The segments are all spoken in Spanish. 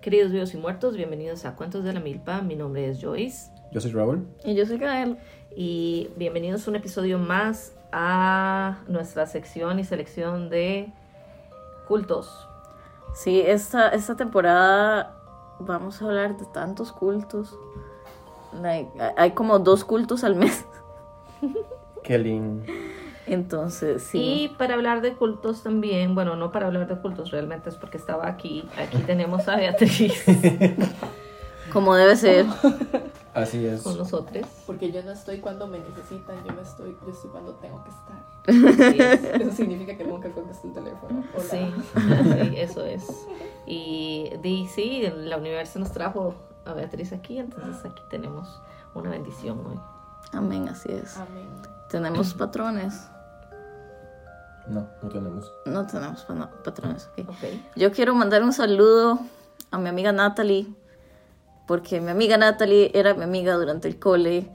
Queridos vivos y muertos, bienvenidos a Cuentos de la Milpa. Mi nombre es Joyce. Yo soy Raúl. Y yo soy Gael. Y bienvenidos a un episodio más a nuestra sección y selección de cultos. Sí, esta, esta temporada vamos a hablar de tantos cultos. Like, hay como dos cultos al mes. Qué lindo. Entonces, sí. Y para hablar de cultos también, bueno, no para hablar de cultos realmente es porque estaba aquí. Aquí tenemos a Beatriz Como debe ser. Así es. con nosotros. Porque yo no estoy cuando me necesitan, yo me estoy, yo estoy cuando tengo que estar. Así es. Eso significa que nunca contesto el teléfono. Hola. Sí, sí, eso es. Y di, sí, la universo nos trajo a Beatriz aquí, entonces aquí tenemos una bendición hoy. Amén, así es. Amén. Tenemos patrones. No, no tenemos. No tenemos patrones, ok. Ok. Yo quiero mandar un saludo a mi amiga Natalie, porque mi amiga Natalie era mi amiga durante el cole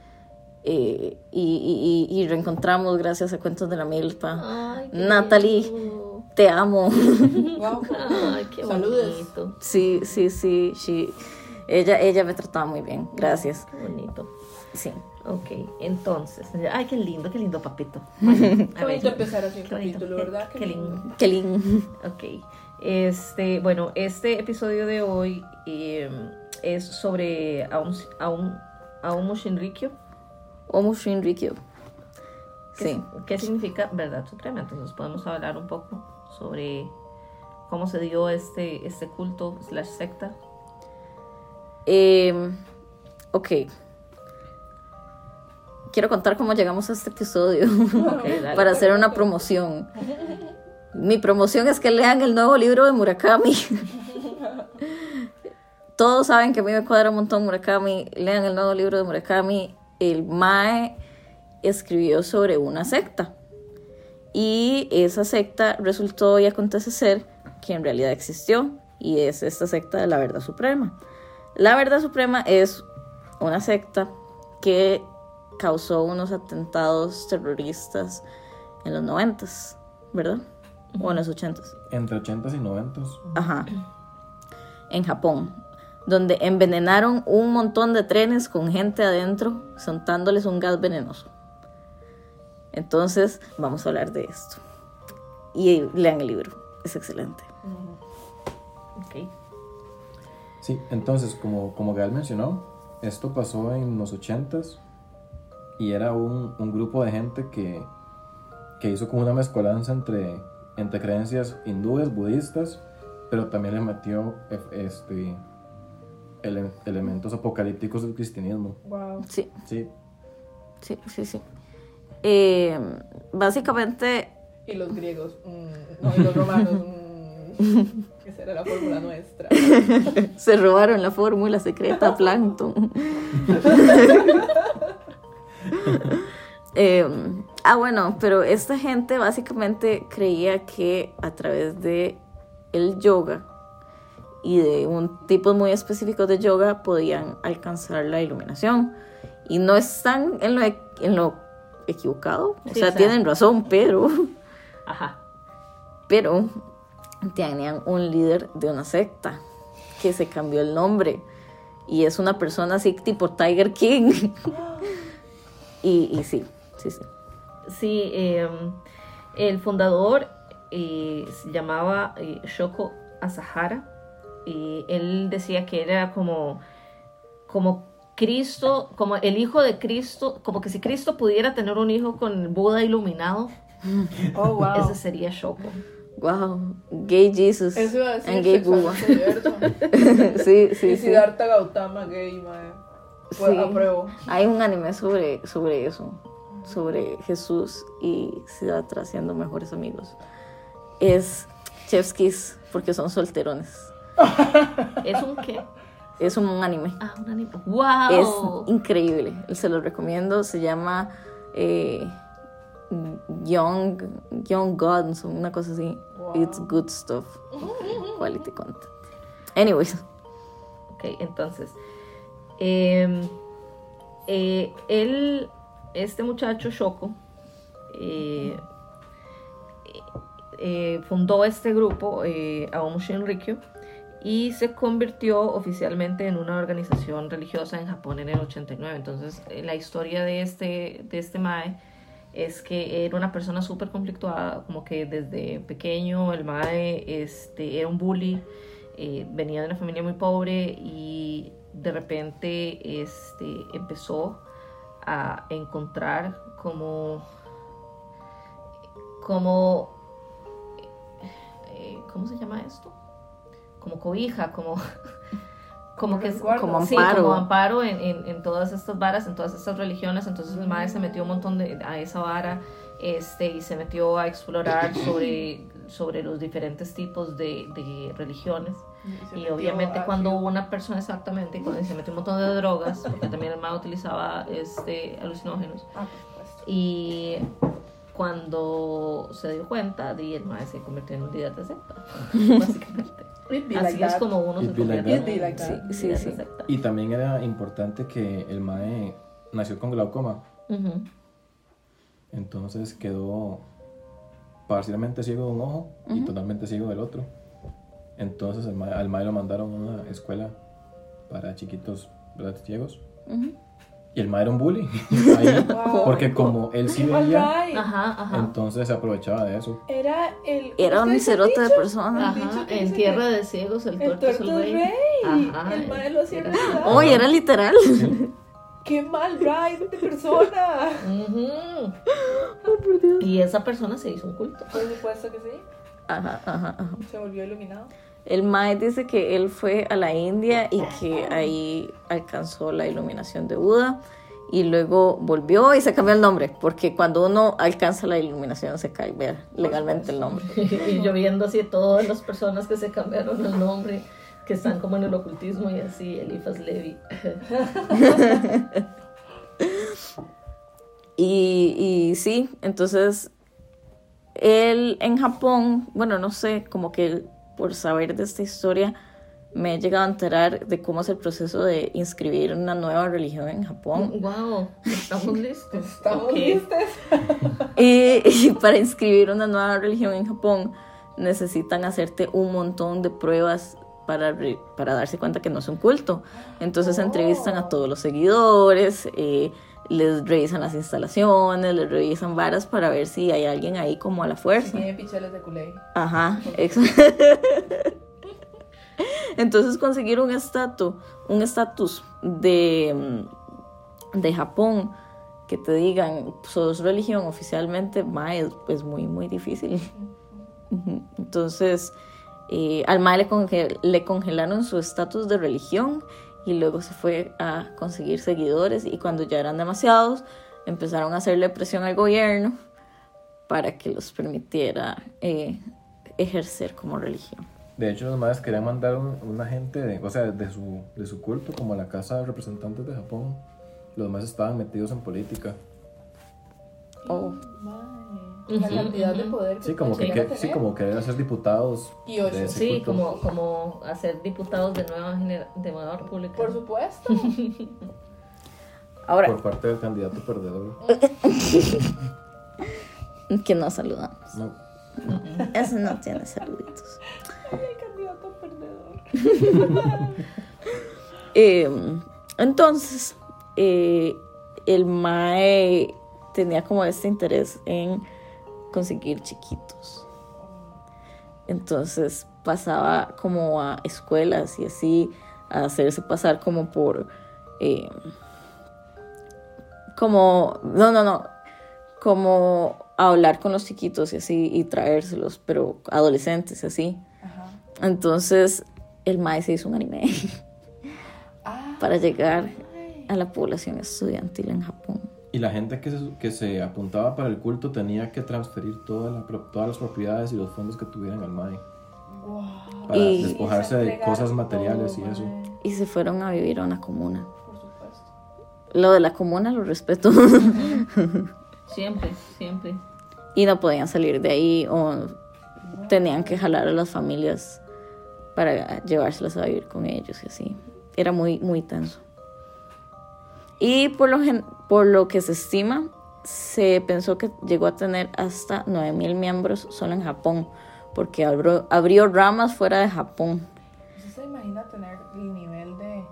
eh, y, y- y- reencontramos gracias a Cuentos de la Milpa. Ay, qué Natalie. lindo. Te amo. Wow. Ay, qué Saludos. bonito. Sí, sí, sí, sí. Ella, ella me trataba muy bien, gracias. Qué bonito. Sí. Ok, entonces, ay, qué lindo, qué lindo papito. Bueno, Qué bonito empezar así un capítulo, ¿verdad? Qué lindo. Qué lindo. Ok. Este, bueno, este episodio de hoy eh, es sobre Aum, Aum, Shinrikyo. Omo Shinrikyo. ¿Qué, Sí. ¿Qué significa verdad suprema? Entonces podemos hablar un poco sobre cómo se dio este, este culto slash secta. Eh, ok. Quiero contar cómo llegamos a este episodio para hacer una promoción. Mi promoción es que lean el nuevo libro de Murakami. Todos saben que a mí me cuadra un montón Murakami. Lean el nuevo libro de Murakami. El Mae escribió sobre una secta. Y esa secta resultó y acontece ser que en realidad existió. Y es esta secta de la verdad suprema. La verdad suprema es una secta que causó unos atentados terroristas en los noventas, ¿verdad? O en los ochentas. Entre 80s y 90s. Ajá. En Japón, donde envenenaron un montón de trenes con gente adentro, soltándoles un gas venenoso. Entonces, vamos a hablar de esto. Y lean el libro, es excelente. Ok. Sí, entonces, como, como Gael mencionó, esto pasó en los 80s y era un, un grupo de gente que, que hizo como una mezcolanza entre, entre creencias hindúes, budistas, pero también le metió eh, este, ele- elementos apocalípticos del cristianismo. Wow. Sí, Sí, sí, sí, sí. Eh, básicamente, Y los griegos. mm, no, y los romanos. mm, esa era la fórmula nuestra. se robaron la fórmula secreta Plankton. Eh, ah, bueno, pero esta gente básicamente creía que a través de el yoga y de un tipo muy específico de yoga podían alcanzar la iluminación. Y no están en lo, en lo equivocado. O Sí, sea, o sea. tienen razón, pero, Ajá. pero tenían un líder de una secta que se cambió el nombre. Y es una persona así tipo Tiger King. y, y sí, sí, sí. Sí, eh, el fundador eh, se llamaba eh, Shoko Asahara y él decía que era como, como Cristo, como el hijo de Cristo, como que si Cristo pudiera tener un hijo con el Buda iluminado, Oh, wow. ese sería Shoko. Wow, gay Jesus Eso iba a decir and gay abierto. sí, sí, Y sí. Siddhartha Gautama gay, mae. Pues Sí. apruebo. Hay un anime sobre, sobre eso, sobre Jesús y Siddhartha siendo mejores amigos. Es Chef's Kiss porque son solterones. ¿Es un qué? Es un anime. Ah, un anime. Es ¡Wow! increíble. Se lo recomiendo. Se llama eh, Young, Young Gods, una cosa así. Wow. It's good stuff. Quality content. Anyways. Ok, entonces. Eh, eh, él, este muchacho Shoko, eh, eh, fundó este grupo, eh, Shinrikyo, y se convirtió oficialmente en una organización religiosa en Japón en el 89. Entonces, la historia de este, de este Mae es que era una persona súper conflictuada, como que desde pequeño el Mae este, era un bully, venía de una familia muy pobre y de repente este, empezó a encontrar como, como, eh, ¿cómo se llama esto? Como cobija, como, como que. Como sí, amparo. como amparo en, en, en todas estas varas, en todas estas religiones. Entonces el maestro se metió un montón de, a esa vara este, y se metió a explorar sobre, sobre los diferentes tipos de, de religiones. Y obviamente a cuando una persona exactamente, cuando se metió un montón de drogas, porque también el mago utilizaba este, alucinógenos, Ah, y cuando se dio cuenta, di, el maestro se convirtió en un líder de secta, básicamente. Así like es that. como uno se It'd convierte en. Sí, sí, de sí. secta. Y también era importante que el Mae nació con glaucoma, entonces quedó parcialmente ciego de un ojo y totalmente ciego del otro. Entonces al Mae lo mandaron a una escuela para chiquitos ¿verdad? ciegos. Y el Mae era un bully, ahí, Wow. porque como él sí veía. Ajá, ajá. entonces se aprovechaba de eso. Era el. Era ¿cómo un cerote de persona. Ajá, en tierra de ciegos el El tuerto es rey. rey. Ajá, el mae lo hacía era-. Oh, y era literal. ¡Qué mal ride de persona! Oh, por Dios. Y esa persona se hizo un culto. Por supuesto que sí. Ajá, ajá, ajá. Se volvió iluminado. El Mae dice que él fue a la India y que ahí alcanzó la iluminación de Buda y luego volvió y se cambió el nombre, porque cuando uno alcanza la iluminación se cambia legalmente el nombre. y yo viendo así todas las personas que se cambiaron el nombre, que están como en el ocultismo y así, Elifas Levi. Y, y sí, entonces él en Japón, bueno, no sé, como que por saber de esta historia me he llegado a enterar de cómo es el proceso de inscribir una nueva religión en Japón. wow, estamos listos. Estamos listos. Y, y para inscribir una nueva religión en Japón necesitan hacerte un montón de pruebas para, para darse cuenta que no es un culto. Entonces entrevistan a todos los seguidores, eh, les revisan las instalaciones, les revisan varas para ver si hay alguien ahí como a la fuerza. Tiene picheles de culé. Ajá, Entonces conseguir un estatus, un estatus de, mm, de Japón que te digan sos religión oficialmente, ma, es, es muy, muy difícil. Entonces, eh, al ma le, conge- le congelaron su estatus de religión y luego se fue a conseguir seguidores y cuando ya eran demasiados, empezaron a hacerle presión al gobierno para que los permitiera eh, ejercer como religión. De hecho, los Maes querían mandar un- una gente, de, o sea, de su, de su culto, como a la Casa de Representantes de Japón. Los Maes estaban metidos en política. Oh. La cantidad de poder que Sí, como que, que- sí, como querer ser diputados Y ocho. de ese Sí, culto. como, como hacer diputados de nueva, genera- de nueva república. Por supuesto. Ahora, Por parte del candidato perdedor. que no saludamos. No, Eso no tiene saluditos. Ay, candidato perdedor. Eh, entonces, eh, el Mae tenía como este interés en conseguir chiquitos. Entonces pasaba como a escuelas y así a hacerse pasar como por... eh, como... No, no, no. Como a hablar con los chiquitos y así y traérselos, pero adolescentes y así. Ajá. Entonces el Mae se hizo un anime. Ah, para llegar a la población estudiantil en Japón. Y la gente que se, que se apuntaba para el culto tenía que transferir toda la pro- todas las propiedades y los fondos que tuvieran al MAE wow. para Y- despojarse de entregar cosas materiales todo, y eso. Y se fueron a vivir a una comuna. Por supuesto. Lo de la comuna lo respeto. Siempre, siempre. y no podían salir de ahí o tenían que jalar a las familias para llevárselas a vivir con ellos y así. Era muy, muy tenso. Y por lo, gen- por lo que se estima, se pensó que llegó a tener hasta 9000 miembros solo en Japón, porque abrió, abrió ramas fuera de Japón. ¿Es en se imagina tener el nivel de,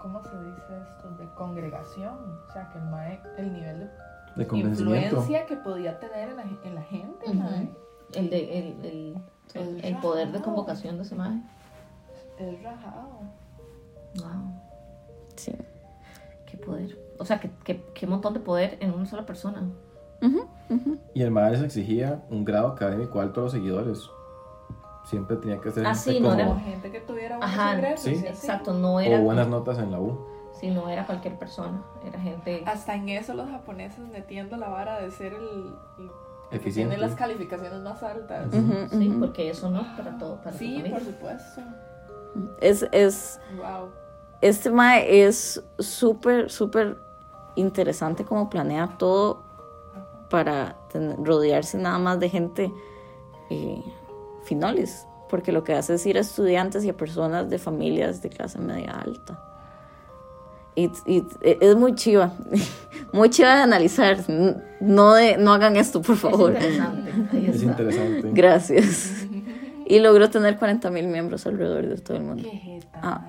¿cómo se dice esto? De congregación. O sea, que el, mae, el nivel de, De influencia que podía tener en la, en la gente, Ujú. mae. El, de, el, el, el, el poder de convocación de ese mae. Es rajado. Wow, Sí. Poder. O sea, qué, qué, qué montón de poder en una sola persona. Ujú, ujú. Y el MAE les exigía un grado académico alto a los seguidores. Siempre tenía que ser Ah, gente sí, no como- era- gente que tuviera buenos Ajá, ingresos. sí. y así. Exacto, no o era, buenas notas en la U. sí, no era cualquier persona, era gente... Hasta en eso los japoneses metiendo la vara de ser el, el que Eficiente. tiene las calificaciones más altas. Ujú, Sí, ujú. porque eso no es para todo, para Sí, por supuesto. Es, es, Wow. Este mae es súper, súper interesante como planea todo para rodearse nada más de gente eh, finolis, porque lo que hace es ir a estudiantes y a personas de familias de clase media alta. Y, y es muy chiva, muy chiva de analizar. No, de, no hagan esto, por Es favor. interesante, Es interesante. Gracias. Y logró tener 40 mil miembros alrededor de todo el mundo. Qué jeta. Ah.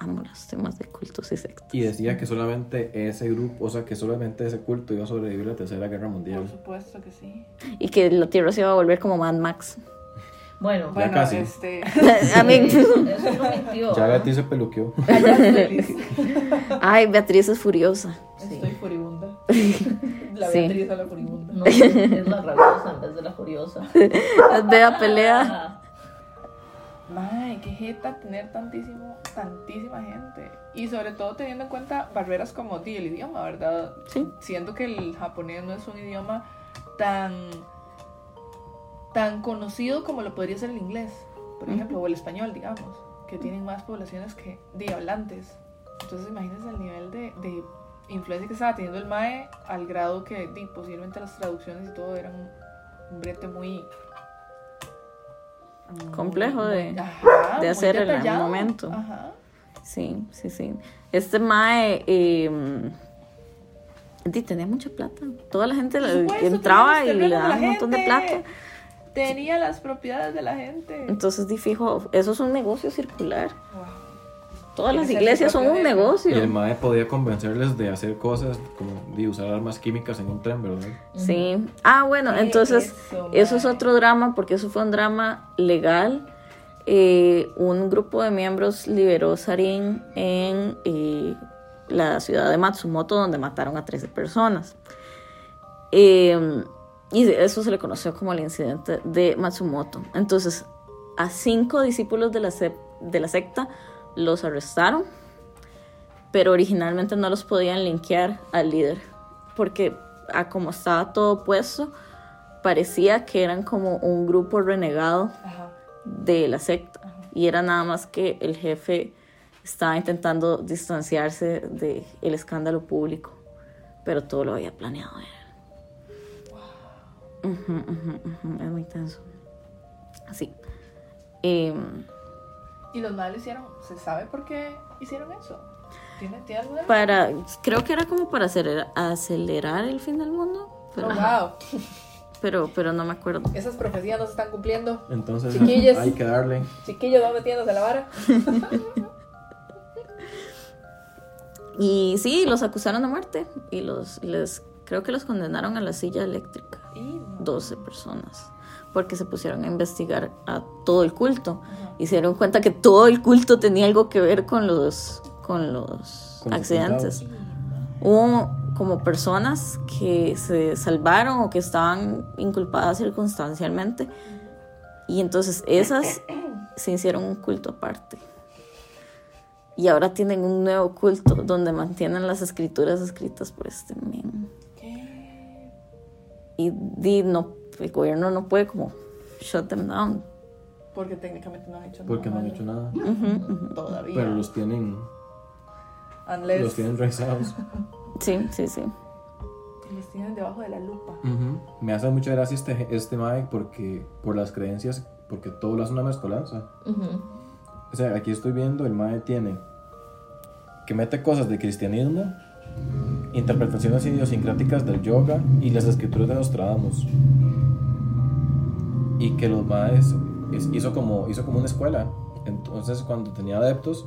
Amo los temas de cultos y sectas. Y decía que solamente ese grupo, o sea, que solamente ese culto iba a sobrevivir a la Tercera Guerra Por Mundial. supuesto que sí. Y que la Tierra se iba a volver como Mad Max. Bueno, Bueno, casi. este. A mí, eso no mintió. Ya ¿ah? Betty se peluqueó. ya ay, Beatriz es furiosa. Estoy furibunda. La Sí. Beatriz a la furibunda. No, es la rabiosa en vez de la furiosa. Vea pelea. Mae, qué jeta tener tantísimo, tantísima gente. Y sobre todo teniendo en cuenta barreras como di, el idioma, ¿verdad? Sí. Siendo que el japonés no es un idioma tan, tan conocido como lo podría ser el inglés, por ejemplo, o el español, digamos, que tienen más poblaciones que di hablantes. Entonces imagínense el nivel de, de influencia que estaba teniendo el MAE al grado que di, posiblemente las traducciones y todo eran un brete muy... Complejo de- Ajá, de hacer en el detallado. momento. Ajá. Sí, sí, sí. Este Mae eh, tenía mucha plata. Toda la gente supuesto, entraba y le daban un montón de plata. Tenía las propiedades de la gente. Entonces, di fijo, eso es un negocio circular. Wow. Todas las iglesias son un jefe. Y negocio. el MAE podía convencerles de hacer cosas como de usar armas químicas en un tren, ¿verdad? Sí. Ah, bueno, ¿Qué entonces eso, eso es otro drama porque eso fue un drama legal. Eh, un grupo de miembros liberó Sarin en eh, la ciudad de Matsumoto donde mataron a 13 personas. Eh, y eso se le conoció como el incidente de Matsumoto. Entonces, a cinco discípulos de la, sec- de la secta los arrestaron, pero originalmente no los podían linkear al líder, porque a como estaba todo puesto, parecía que eran como un grupo renegado Ajá. de la secta, y era nada más que el jefe estaba intentando distanciarse del escándalo público, pero todo lo había planeado él. Ujú, ujú, ujú, Es muy tenso. Así. Em, Y los males hicieron, ¿se sabe por qué hicieron eso? ¿Tiene, ¿tiene alguna para, creo que era como para acelerar, acelerar el fin del mundo, pero, Oh, wow. pero, pero no me acuerdo. Esas profecías no se están cumpliendo. Entonces Chiquillos. hay que darle. Chiquillos, van metiéndose la vara. Y sí, los acusaron de muerte y los les creo que los condenaron a la silla eléctrica. Y no. 12 personas. Porque se pusieron a investigar a todo el culto. Y se dieron cuenta que todo el culto tenía algo que ver con los, con los Con accidentes. Hubo como personas que se salvaron o que estaban inculpadas circunstancialmente. Y entonces esas se hicieron un culto aparte. Y ahora tienen un nuevo culto donde mantienen las escrituras escritas por este men. Y di, no, el gobierno no puede como shut them down. Porque técnicamente no han hecho Porque no nada. han hecho nada. Ujú, ujú. Todavía. Pero los tienen, Unless los tienen rezados. Sí, sí, sí. los tienen debajo de la lupa. Ujú. Me hace mucha gracia este, este Mae porque por las creencias, porque todo lo hace una mezcolanza. O sea, aquí estoy viendo, el Mae tiene que mete cosas de cristianismo, interpretaciones idiosincráticas del yoga y las escrituras de Nostradamus. Y que los Maes es- hizo, como, hizo como una escuela Entonces, cuando tenía adeptos,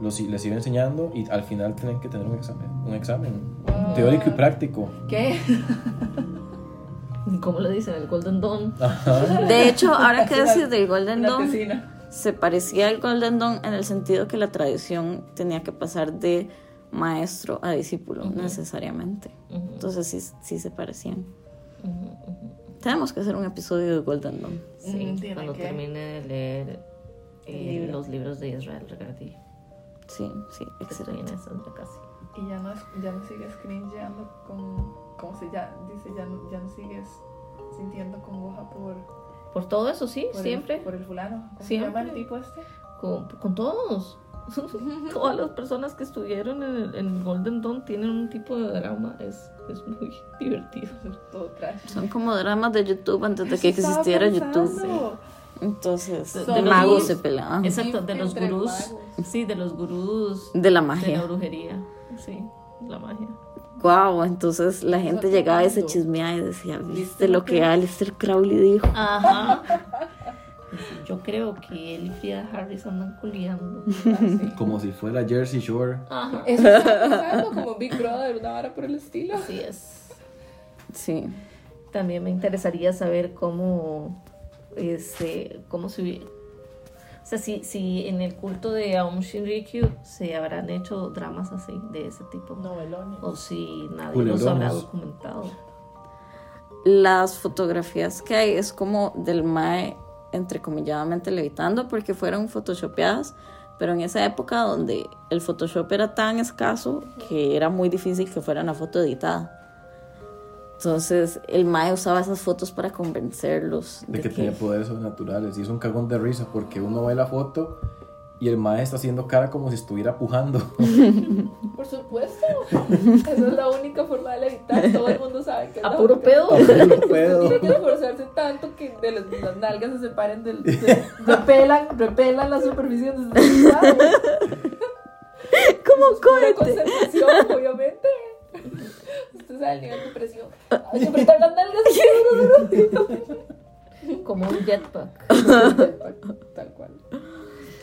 los, les iba enseñando y al final tenían que tener un examen, un examen Wow. teórico y práctico. ¿Qué? ¿Cómo le dicen? El Golden Dawn. Ajá. De hecho, ahora que decís del Golden Dawn, tesina. se parecía al Golden Dawn en el sentido que la tradición tenía que pasar de maestro a discípulo, necesariamente. Ujú, Entonces sí, sí se parecían. ujú, ujú. Tenemos que hacer un episodio de Golden Dawn. Sí, cuando que. termine de leer eh, libro. los libros de Israel Regardi. Sí, sí, Que estoy en excelente. casi. Y ya no, ya no sigues cringeando con. ¿Cómo se ya, dice? Ya no, ya no sigues sintiendo congoja por. Por todo eso, sí, por siempre. El, por el fulano. ¿Cómo Siempre. se llama el tipo este? Con, con todos. Todas las personas que estuvieron en, el- en Golden Dawn tienen un tipo de drama. Es, es muy divertido. Todo. Son como dramas de YouTube antes de que existiera YouTube. Entonces, De- de, magos se peleaban. Exacto, de los gurús. magos. Sí, de los gurús De la de la magia. brujería. Sí, la magia. Wow, entonces la gente llegaba y se chismeaba y decía, ¿viste ¿Viste lo que- Alistair Crowley dijo? Ajá. Yo creo que él y Frida Harris andan culiando. Así. Como si fuera Jersey Shore. Ajá. Eso está pensando como Big Brother, una vara por el estilo. Así es. Sí. También me interesaría saber cómo, este, cómo se o sea, si, si en el culto de Aum Shinrikyo se habrán hecho dramas así, de ese tipo. Novelones. O si nadie los habrá documentado. Las fotografías que hay es como del Mae, entrecomilladamente levitando, porque fueron photoshopeadas, pero en esa época donde el Photoshop era tan escaso que era muy difícil que fuera una foto editada. Entonces el Mae usaba esas fotos para convencerlos de que tenía poderes sobrenaturales. Y es un cagón de risa porque uno ve la foto y el maestro está haciendo cara como si estuviera pujando. Por supuesto. Esa es la única forma de levitar. Todo el mundo sabe que es A la puro pedo. Puedo. tiene que esforzarse tanto que de las, las nalgas se separen del. se- repelan, repelan la superficie donde se está. Como Pura concentración, obviamente. Usted sabe el nivel de presión. Hay que apretar las nalgas. Como un jetpack. Tal cual.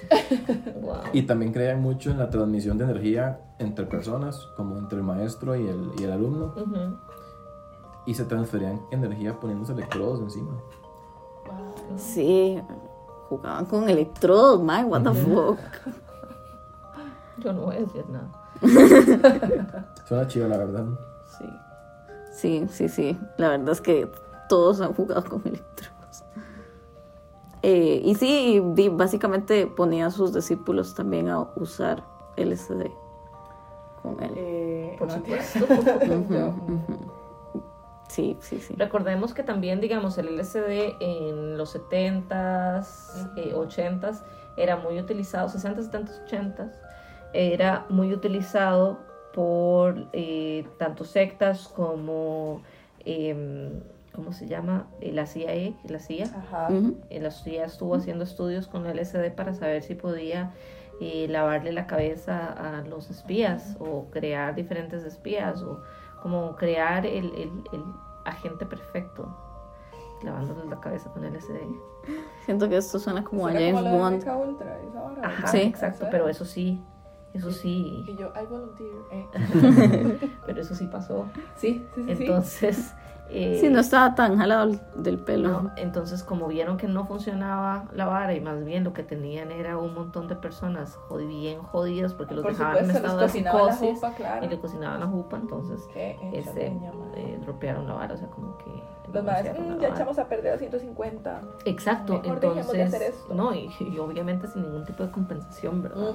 Wow. Y también creían mucho en la transmisión de energía entre personas, como entre el maestro y el, y el alumno. Y se transferían energía poniéndose electrodos encima. Wow. Sí, jugaban con electrodos, Mae, what the fuck. Yo no voy a decir nada. Suena chido, la verdad. Sí. Sí, sí, sí. La verdad es que todos han jugado con electrodos. Eh, y sí, y vi- básicamente ponía a sus discípulos también a usar LSD con él. Eh, Por supuesto. Sí, sí, sí. Recordemos que también, digamos, el LSD en los 70s, eh, 80s era muy utilizado, 60, 70, 80s, era muy utilizado por eh, tanto sectas como, em, ¿cómo se llama? Eh, la CIA, la CIA. Ajá. Ujú. Eh, La CIA estuvo haciendo estudios con el LSD para saber si podía eh, lavarle la cabeza a los espías o crear diferentes espías o como crear el, el, el agente perfecto lavándoles la cabeza con LSD. Siento que esto suena como a James como Bond. Ultra, esa vara, Ajá, Sí. exacto, pero eso sí, eso sí, Y yo, I volunteer. Eh. pero eso sí pasó. Sí, sí, sí. sí. Entonces, eh, Sí, no estaba tan jalado del pelo. No, entonces como vieron que no funcionaba la vara y más bien lo que tenían era un montón de personas jod- bien jodidas porque los Por dejaban en supuesto, estado les de claro. y le cocinaban la jupa, entonces este, eh, dropearon la vara, o sea, como que... Los más, negociaron la "Mm, ya echamos a perder a 150. Exacto, Mejor dejemos de hacer entonces... esto. No, y, y obviamente sin ningún tipo de compensación, ¿verdad?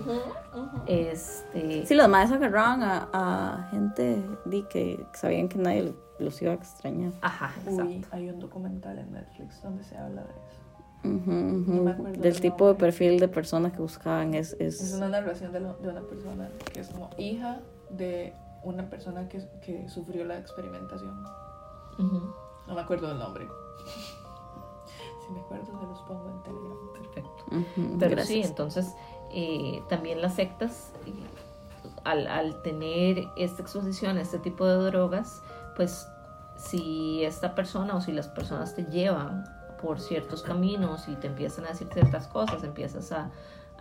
Este... Sí, los maestros agarraban a, a gente di que sabían que nadie los iba a extrañar. Ajá, exacto. Uy, hay un documental en Netflix donde se habla de eso. Me acuerdo Del del tipo de perfil de persona que buscaban es... es... Es una narración de, lo- de una persona que es como hija de una persona que, que sufrió la experimentación. Ujú, No me acuerdo del nombre. Si me acuerdo, se los pongo en Telegram. Perfecto. Pero gracias. sí, entonces eh, también las sectas, eh, al, al tener esta exposición a este tipo de drogas, pues si esta persona o si las personas te llevan por ciertos caminos y te empiezan a decir ciertas cosas, empiezas a,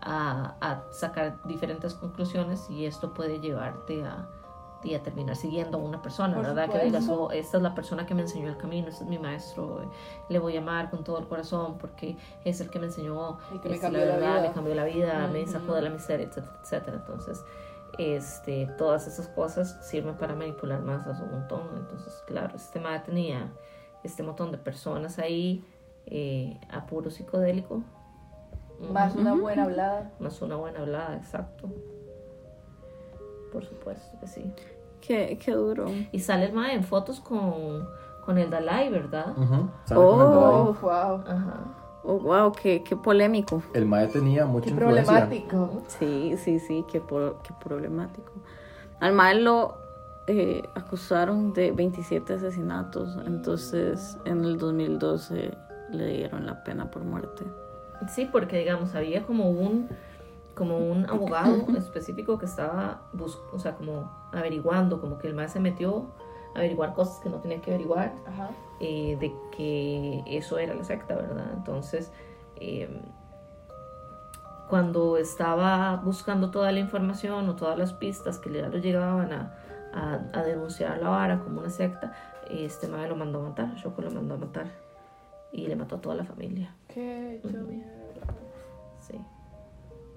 a, a sacar diferentes conclusiones y esto puede llevarte a, y a terminar siguiendo a una persona, Por ¿verdad? Que digas, oh, esta es la persona que me enseñó el camino, este es mi maestro, eh, le voy a amar con todo el corazón porque es el que me enseñó, que me cambió la verdad, me cambió la vida, me sacó de la miseria, etcétera, etcétera. Entonces, este, todas esas cosas sirven para manipular masas un montón. Entonces, claro, este tema tenía este montón de personas ahí eh, a puro psicodélico. Más una buena hablada. Más una buena hablada, exacto. Por supuesto que sí. Qué, qué duro. Y sale el mae en fotos con, con el Dalai, ¿verdad? Ujú, ¿sabe con el Dalai? Oh. wow. Ajá. Oh, wow, qué, qué polémico. El mae tenía mucha Qué influencia. problemático. Sí, sí, sí, qué, pro- qué problemático. Al mal lo eh, acusaron de 27 asesinatos, entonces en el 2012 le dieron la pena por muerte. Sí, porque digamos, había como un como un abogado específico que estaba bus o sea, como averiguando, como que el mae se metió a averiguar cosas que no tenía que averiguar, Ajá. eh, de que eso era la secta, ¿verdad? Entonces, eh, cuando estaba buscando toda la información o todas las pistas que ya lo llegaban a, a, a denunciar la vara como una secta, este madre lo mandó a matar, Shoko lo mandó a matar y le mató a toda la familia. Qué. Sí.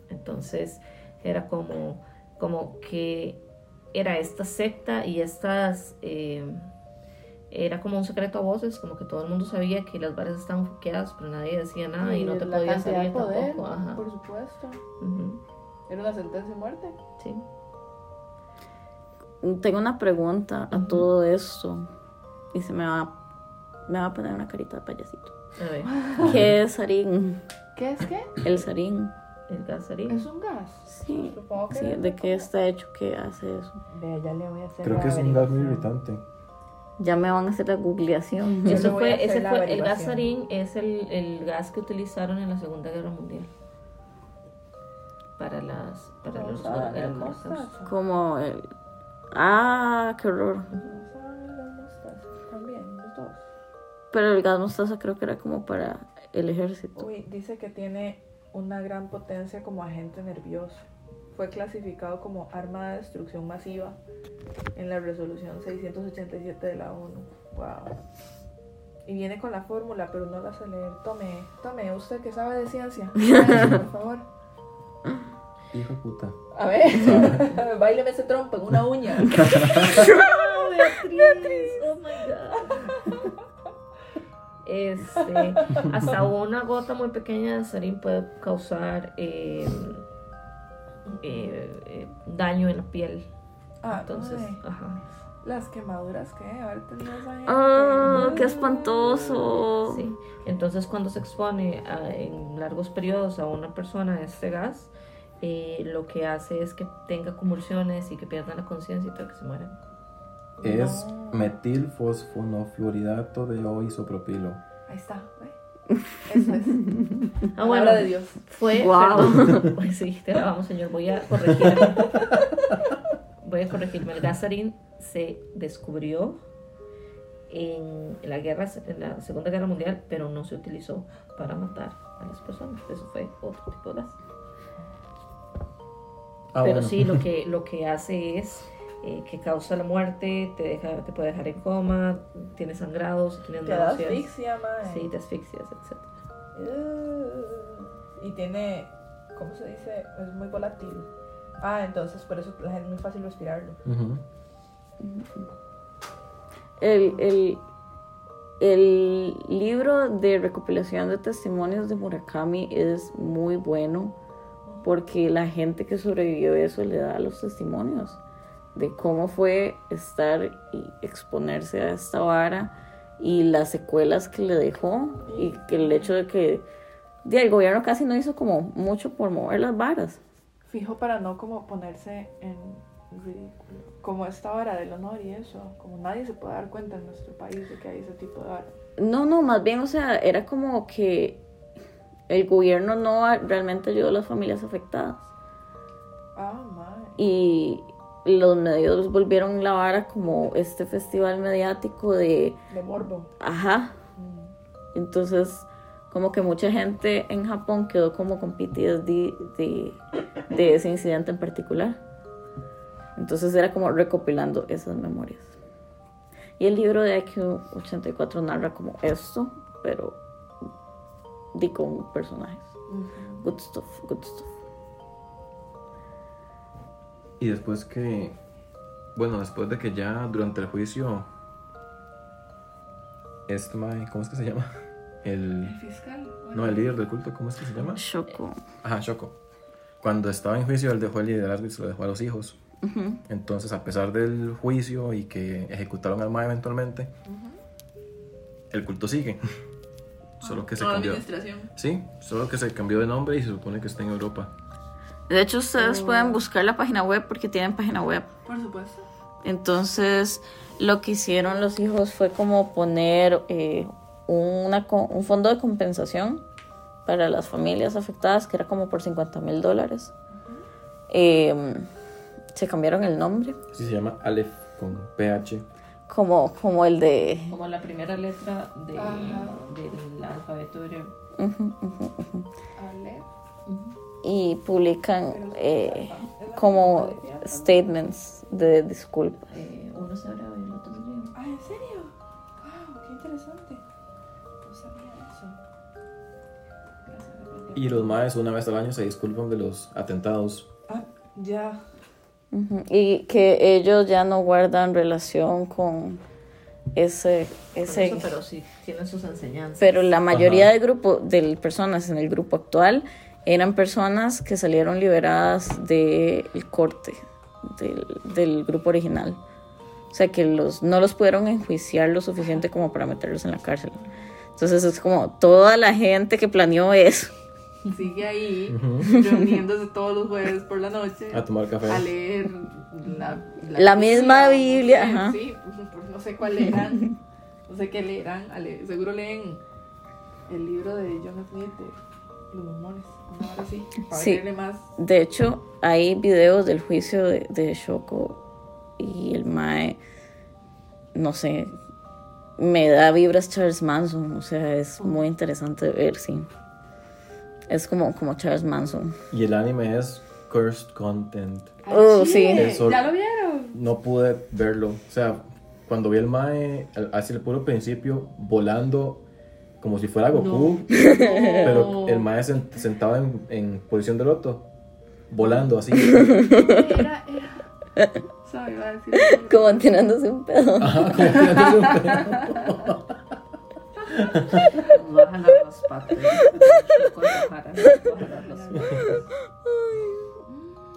Entonces era como, como que era esta secta y estas... eh, era como un secreto a voces, como que todo el mundo sabía que las varas estaban foqueadas, pero nadie decía nada y, no te la podía cantidad salir de poder, tampoco. Ajá. por supuesto. Era una sentencia de muerte. Sí. Tengo una pregunta a todo esto y se me va, me va a poner una carita de payasito. A ver, ¿Qué es sarín? ¿Qué es qué? El sarín. El gasarín. ¿Es un gas? Sí. Supongo que Sí, ¿De qué como- está hecho? ¿Qué hace eso? Vea, ya le voy a hacer Creo la que es un gas muy irritante. Ya me van a hacer la googleación. Yo Eso fue, ese la fue, el gasarín es el, el gas que utilizaron en la Segunda Guerra Mundial. Para las, para los. Como el... Ah, qué horror. También, los dos. Pero el gas mostaza creo que era como para el ejército. Uy, dice que tiene una gran potencia como agente nervioso. Fue clasificado como arma de destrucción masiva en la resolución 687 de la ONU. Wow. Y viene con la fórmula, pero no la sé leer. Tome, tome, usted que sabe de ciencia. Váyase, por favor. Hijo de puta. A ver, baileme ese trompo en una uña. Beatriz, oh my god. Este, hasta una gota muy pequeña de sarín puede causar eh, eh, eh, daño en la piel. Ah, Entonces, ay, ajá. las quemaduras que haber tenido esa gente. ¡Ah, qué espantoso! Sí. Entonces, cuando se expone a- en largos periodos a una persona a este gas, eh, lo que hace es que tenga convulsiones y que pierdan la conciencia y todo que se mueran. Es No. metilfosfonofluoridato de O isopropilo. Ahí está, ¿ve? Eso es. Ah, Palabra bueno, de Dios. fue. Perdón. Pues sí, te la vamos, señor. Voy a corregirme. Voy a corregirme. El gasarín se descubrió en la guerra, en la Segunda Guerra Mundial, pero no se utilizó para matar a las personas. Eso fue otro tipo de gas. Ah, pero bueno. sí, lo que, lo que hace es eh, que causa la muerte, te, deja, te puede dejar en coma, tienes sangrados, tienes Te da náuseas. asfixia, mae. Sí, te asfixias, etc. Uh, y tiene, ¿cómo se dice? Es muy volátil. Ah, entonces por eso la gente es muy fácil respirarlo. El, el, el libro de recopilación de testimonios de Murakami es muy bueno porque la gente que sobrevivió a eso le da los testimonios de cómo fue estar y exponerse a esta vara y las secuelas que le dejó y que el hecho de que di, el gobierno casi no hizo como mucho por mover las varas. Fijo para no como ponerse en ridículo. Como esta vara del honor y eso. Como nadie se puede dar cuenta en nuestro país de que hay ese tipo de vara. No, no, más bien, o sea, era como que el gobierno no realmente ayudó a las familias afectadas. Ah, mae. Y los medios volvieron la vara como este festival mediático de, De morbo. ajá, Mm. entonces como que mucha gente en Japón quedó como con PTSD de, de ese incidente en particular. Entonces era como recopilando esas memorias. Y el libro de IQ 84 narra como esto, pero di con personajes. Good stuff, good stuff. Y después que, bueno, después de que ya durante el juicio, este mae, ¿cómo es que se llama? El, El fiscal. bueno, no, el líder del culto, ¿cómo es que se llama? Shoko. Ajá, Shoko. Cuando estaba en juicio, él dejó el liderazgo y se lo dejó a los hijos. Entonces, a pesar del juicio y que ejecutaron al mae eventualmente, el culto sigue. Solo que se toda la cambió. administración. Sí, solo que se cambió de nombre y se supone que está en Europa. De hecho, ustedes Oh. pueden buscar la página web porque tienen página web. Por supuesto. Entonces, lo que hicieron los hijos fue como poner eh, una, co- un fondo de compensación para las familias afectadas, que era como por 50 mil dólares. Eh, se cambiaron el nombre, Así se llama Aleph con PH. como, como el de... Como la primera letra de, del alfabeto hebreo. Ujú, ujú, ujú. Ale. Y publican eh, como statements de disculpa. Eh, uno se hebreo y el otro griego. Ah, ¿en serio? Wow, qué interesante. No sabía eso. Gracias. Y los maes una vez al año se disculpan de los atentados. Ah, ya. Ujú, Y que ellos ya no guardan relación con ese... Ese eso, pero sí, tienen sus enseñanzas. pero la mayoría Ajá. del grupo de personas en el grupo actual eran personas que salieron liberadas del corte del, del grupo original. O sea que los, no los pudieron enjuiciar lo suficiente como para meterlos en la cárcel. Entonces es como toda la gente que planeó eso. Sigue ahí, reuniéndose todos los jueves por la noche. A tomar café. A leer la, La misma Biblia, no sé, ajá. Sí, pues, pues, no sé cuál leerán. No sé qué leerán. leer- seguro leen el libro de John Smith de Los Mormones. Una hora así. Para Sí. más. De hecho, hay videos del juicio de, de Shoko y el Mae, no sé, me da vibras Charles Manson, o sea, es muy interesante ver, sí. Es como, como Charles Manson. Y el anime es Cursed Content. ¡Al Oh, sí. ¿Ya lo vieron? No pude verlo. O sea, cuando vi el mae, al- hacia el puro principio, volando como si fuera Goku. Pero el mae sen- sentado en, en posición de loto. Volando así. Era, era. Sorry, iba a decir. Como tirándose un pedo. Ajá, como tirándose un pedo. Jalar las patas.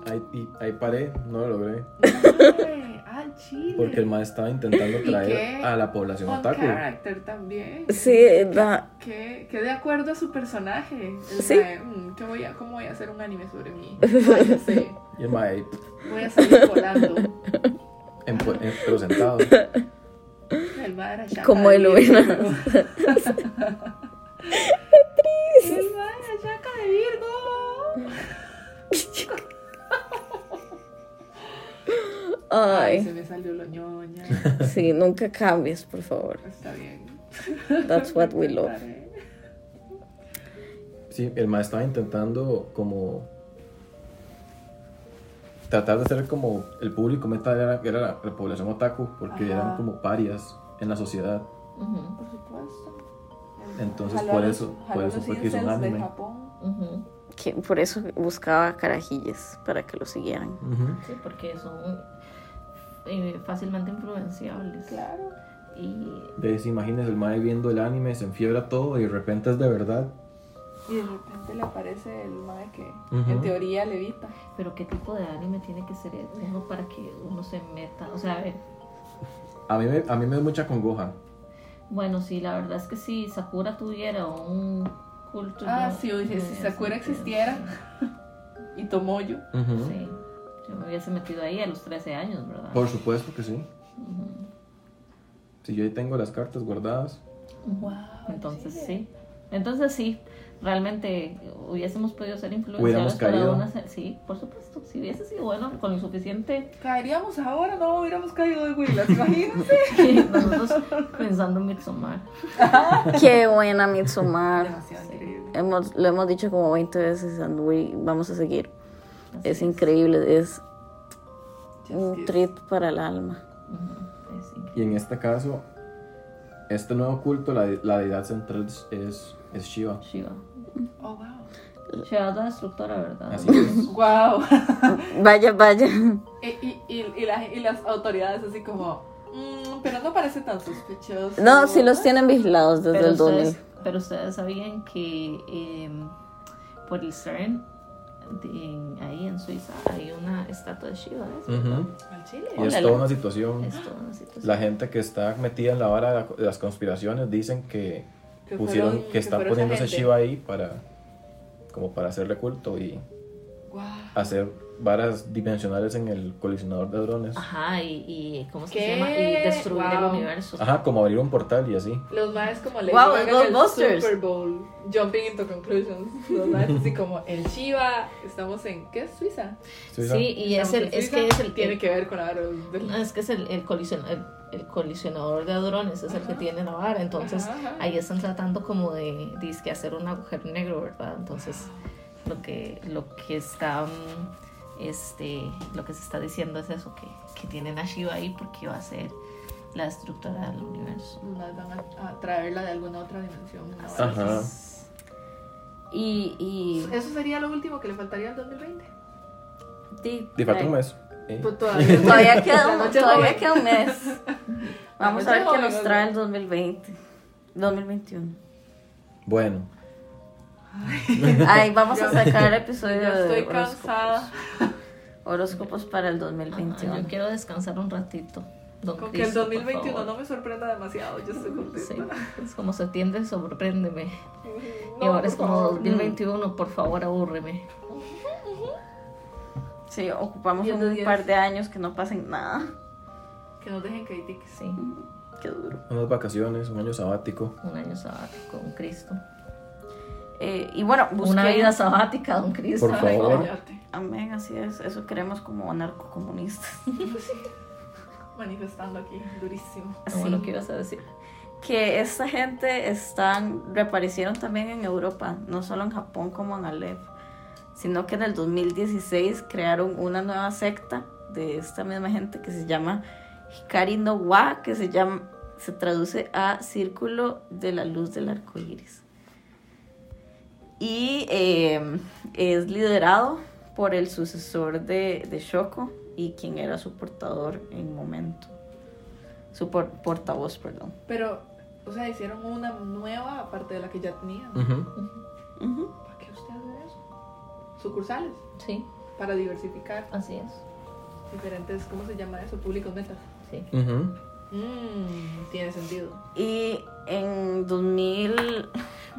Ahí, y- ahí paré, no lo logré. Ay, ¡Al chile! Porque el mae estaba intentando ¿Y traer qué? a la población otaku. character también. Sí, da- Que, que de acuerdo a su personaje. El Sí. mae, mm, ¿qué voy a, ¿Cómo voy a hacer un anime sobre mí? Ya sé. Y el mae, Voy a salir volando. en- en- pero sentado. El mae era Shaka Como el hubiera- El mae era Shaka de Virgo. Ay, Ay, se me salió lo ñoña. sí, nunca cambies, por favor. Está bien. That's what we love. Sí, el mae estaba intentando como tratar de ser como el público meta era, era la, la población otaku porque Ajá. eran como parias en la sociedad. Por supuesto. Entonces, por eso- por eso fue que hizo un anime. Que por eso buscaba carajillas para que lo siguieran. Sí, porque son eh, fácilmente influenciables. Claro. Y imagínense el mae viendo el anime, se enfiebra todo y de repente es de verdad. Y de repente le aparece el mae que en teoría levita. Pero qué tipo de anime tiene que ser uno para que uno se meta. O sea, a ver, A mí me, a mí me da mucha congoja. bueno, sí, la verdad es que si Sakura tuviera un culto. Ah, yo sí, oye, si Sakura existiera. Y Tomoyo. Ujú. Sí, yo me hubiese metido ahí a los 13 años, ¿verdad? Por supuesto que sí. Si yo ahí tengo las cartas guardadas. Wow. Entonces sí. Entonces sí, realmente hubiésemos podido ser influenciados por caído. alguna se- Sí, por supuesto. Si hubiese sido bueno, con lo suficiente, Caeríamos ahora, no hubiéramos caído de Willas, imagínense. nosotros pensando en Midsommar. Qué buena Midsommar. Demasiado increíble. Hemos, lo hemos dicho como 20 veces and we- vamos a seguir. Así Es increíble, es un trip para el alma. Y en este caso, este nuevo culto, la, la deidad central es, es, Shiva. Shiva. Oh, wow. Shiva es la destructora, ¿verdad? Así es. Wow. Vaya, vaya. y, y, y, y, la- y las autoridades así como, "Mm, pero no parece tan sospechoso. No, sí los tienen vigilados desde Pero el 2000. ustedes, pero ustedes sabían que em, por el CERN, de- en- ahí en Suiza, hay una estatua de Shiva. chile. Y es toda una situación. Es toda una situación. La gente que está metida en la vara de la- de las conspiraciones dicen que Que pusieron, fueron- que están gente. Shiva ahí para como para hacerle culto y Wow. hacer varas dimensionales en el colisionador de drones. Ajá, y, y ¿cómo que se llama? Y destruir el Wow. universo. Ajá, como abrir un portal y así. Los maes como le Wow, juegan el. Super Bowl, jumping into conclusions. Los maes así como el Shiva, estamos en, ¿qué es Suiza? Suiza. Sí, y es, el, es que es el tiene el- que ver con la no, es que es el, el, colisión- el, el colisionador de hadrones, es el que tiene la vara. Entonces, Ajá, ajá. ahí están tratando como de, dizque hacer un agujero negro, ¿verdad? Entonces, lo que, lo que está, este, lo que se está diciendo es eso, que, que tienen a Shiva ahí porque va a ser la destructora del universo. Van a, a traerla de alguna otra dimensión. vara Ajá. Y, y, Eso sería lo último que le faltaría al 2020. di- Y falta un mes. ¿eh? Pues todavía, Todavía queda, un- todavía queda un mes. Vamos a ver qué nos trae el oiga. 2020. 2021. Bueno, Ay, vamos a sacar episodio ya de estoy horóscopos. cansada. Horóscopos para el Ah, 2021. yo quiero descansar un ratito. Don Con que el Cristo, por 2021 favor. no me sorprenda demasiado, yo estoy contenta. Sí, es como septiembre, sorpréndeme. y No, ahora por es como favor. 2021, por favor, abúrreme. Sí, ocupamos de un par de años que no pasen nada. Que nos dejen critiques. Sí, Qué duro. unas vacaciones, un año sabático. un año sabático, don Cristo. Eh, y bueno, busqué... Una vida sabática, don Cristo. Por favor. Amén, así es. Eso queremos como anarcocomunistas. Manifestando aquí, durísimo. Lo bueno Sí. que ibas a decir. que esta gente están reaparecieron también en Europa, no solo en Japón como en Aleph, sino que en el 2016 crearon una nueva secta de esta misma gente que se llama Hikari no Wa, que se llama se traduce a Círculo de la Luz del Arco Iris. Y eh, es liderado por el sucesor de, de Shoko y quien era su portador en momento. Su por- portavoz, perdón. Pero, o sea, hicieron una nueva aparte de la que ya tenían. Ujú. ¿Para qué usted hace eso? Sucursales, Sí, para diversificar así es. diferentes, ¿cómo se llama eso? Públicos metas. Sí. Mmm, tiene sentido. Y en 2000,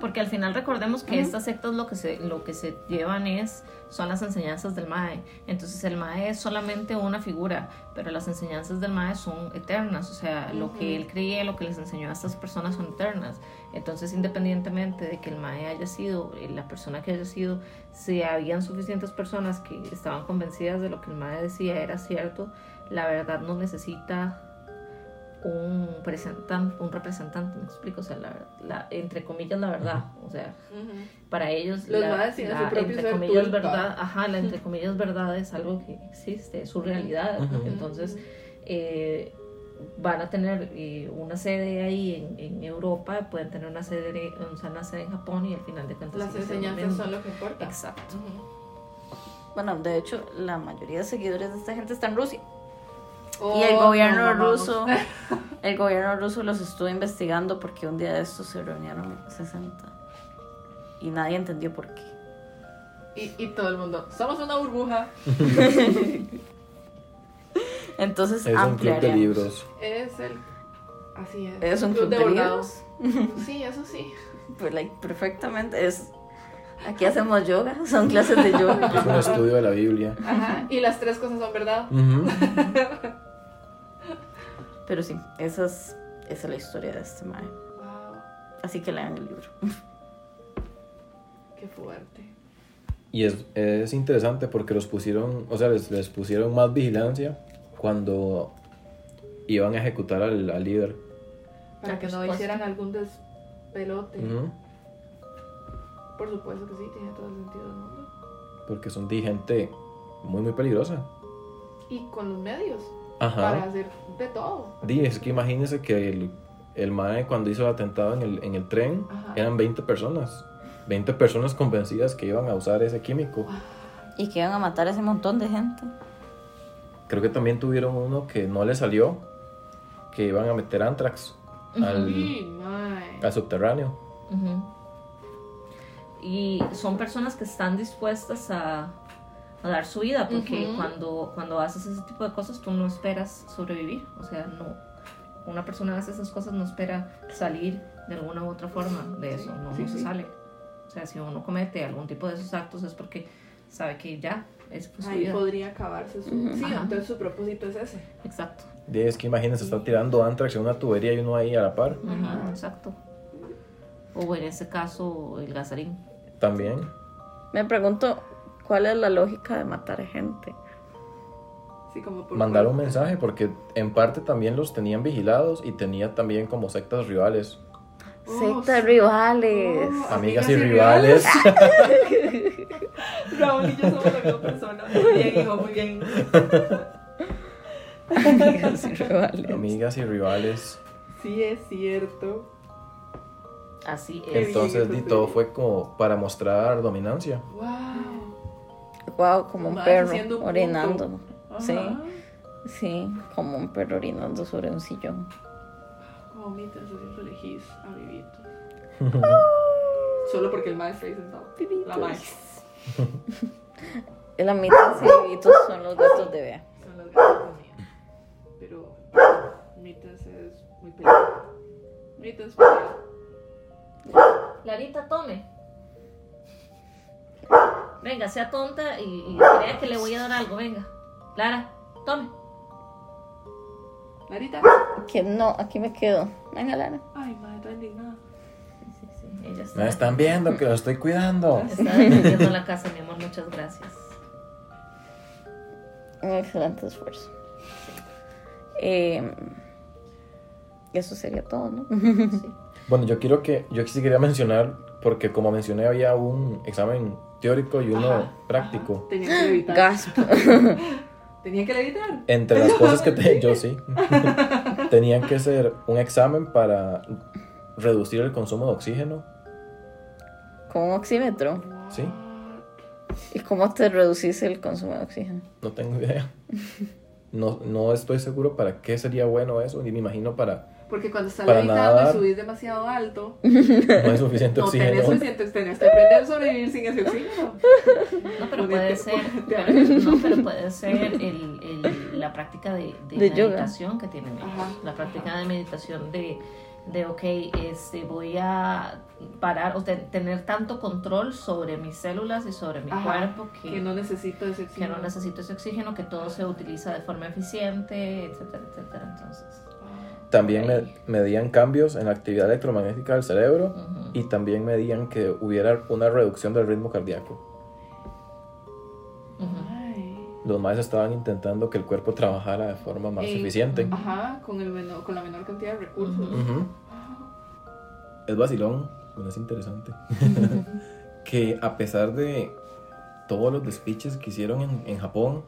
Porque al final recordemos que Ujú. estas sectas lo que se lo que se llevan es son las enseñanzas del Mae. Entonces el Mae es solamente una figura, pero las enseñanzas del Mae son eternas, o sea, lo que él creía, lo que les enseñó a estas personas son eternas. Entonces, independientemente de que el Mae haya sido eh, la persona que haya sido, si habían suficientes personas que estaban convencidas de lo que el Mae decía era cierto, la verdad no necesita un representante, un representante, me explico, o sea, la, la- entre comillas la verdad, o sea, para ellos Los la, la, entre comillas tulpa. verdad, ajá, la entre comillas verdad es algo que existe, es su realidad, Ujú. entonces eh, van a tener eh, una sede ahí en, en Europa, pueden tener una sede, o sea, una sede en Japón y al final de cuentas Las enseñanzas son lo que importa. Exacto. Ujú. bueno, de hecho, la mayoría de seguidores de esta gente está en Rusia. Oh, y el gobierno no, ruso, el gobierno ruso los estuvo investigando porque un día de estos se reunieron 60. Y nadie entendió por qué. Y, y todo el mundo, somos una burbuja. Entonces, Es un club de libros. Es el. Así es. ¿Es un club de bordado. libros? Sí, eso sí. Pues, like, perfectamente. Es, aquí hacemos yoga, son clases de yoga. Es un estudio de la Biblia. Ajá. Y las tres cosas son verdad. Ujú. Pero sí, esa es, esa es la historia de este mae. Wow. Así que lean el libro. Qué fuerte. Y es, es interesante porque los pusieron, o sea, les, les pusieron más vigilancia cuando iban a ejecutar al, al líder. Para que no hicieran algún despelote. Ujú. Por supuesto que sí, tiene todo el sentido del mundo. Porque son de gente muy, muy peligrosa. Y con los medios. Para hacer de todo. Di, es que imagínense que el, el MAE cuando hizo el atentado en el, en el tren Ajá. eran 20 personas. 20 personas convencidas que iban a usar ese químico. Y que iban a matar a ese montón de gente. Creo que también tuvieron uno que no le salió, que iban a meter antrax al, al subterráneo. Y son personas que están dispuestas a, a dar su vida, porque Ujú. cuando, cuando haces ese tipo de cosas tú no esperas sobrevivir. O sea, no una persona hace esas cosas no espera salir de alguna u otra forma de Sí, eso, no, sí, no se sí. sale. O sea, si uno comete algún tipo de esos actos es porque sabe que ya es Ahí vida. podría acabarse su. Ujú. Sí, Ajá. entonces su propósito es ese. Exacto. Di, es que imagínense, está tirando antrax en una tubería y uno ahí a la par. Ajá, exacto. O en ese caso, el gasarín. También. Me pregunto, ¿cuál es la lógica de matar gente? Sí, como por Mandar un mensaje, porque en parte también los tenían vigilados y tenía también como sectas rivales. Oh, Sectas rivales. Oh, Amigas y rivales. Raúl y yo somos la misma persona. Muy bien, hijo, muy bien. Amigas y rivales. Amigas y rivales. Sí, es cierto. Así es. Entonces, di, eso todo fue como para mostrar dominancia. Wow. Wow, como un perro un orinando. Sí, sí, como un perro orinando sobre un sillón. Como mientras elegís a Vivito. Solo porque el maestro ahí sentado. La maestra. La mitad y vivitos son los gatos de Bea. Son las gatas mías. Pero Mitas es muy peleada. Mitas es. Larita, tome. Venga, sea tonta y, y crea que le voy a dar algo. Venga. Lara, tome. Larita. Que no, aquí me quedo. Venga, Lara. Ay, madre, está indignada. Sí, sí, sí. Ella está, Me están viendo que lo estoy cuidando. está defendiendo la casa, mi amor. Muchas gracias. Un excelente esfuerzo. Eh, eso sería todo, ¿no? Sí. Bueno, yo quiero que, yo sí quería mencionar, porque como mencioné, había un examen teórico y uno Ajá, práctico. ajá. Tenía que levitar. Gasp. Tenía que levitar. Entre las cosas que te, yo sí, tenían que ser un examen para reducir el consumo de oxígeno. Con un oxímetro. Sí. ¿Y cómo te reducís el consumo de oxígeno? No tengo idea. No, no estoy seguro para qué sería bueno eso, ni me imagino para... Porque cuando estás Para levitando nadar. y subís demasiado alto, No hay suficiente no oxígeno. tenés suficiente, tenés que aprender a sobrevivir sin ese oxígeno. No, pero puede ser, no, pero puede ser el, el- la práctica de, de De yoga. meditación que tienen ellos. Ajá, La práctica de meditación de, de ok, este, voy a parar, o sea, tener tanto control sobre mis células y sobre mi Ajá, cuerpo que, Que no necesito ese que oxígeno. no necesito ese oxígeno, que todo se utiliza de forma eficiente, etcétera, etcétera. Entonces, También me- medían cambios en la actividad electromagnética del cerebro y también medían que hubiera una reducción del ritmo cardíaco. Los maestros estaban intentando que el cuerpo trabajara de forma más eficiente. Ajá, con, el menor, con la menor cantidad de recursos. Es vacilón, bueno, es interesante. que a pesar de todos los despiches que hicieron en, en Japón,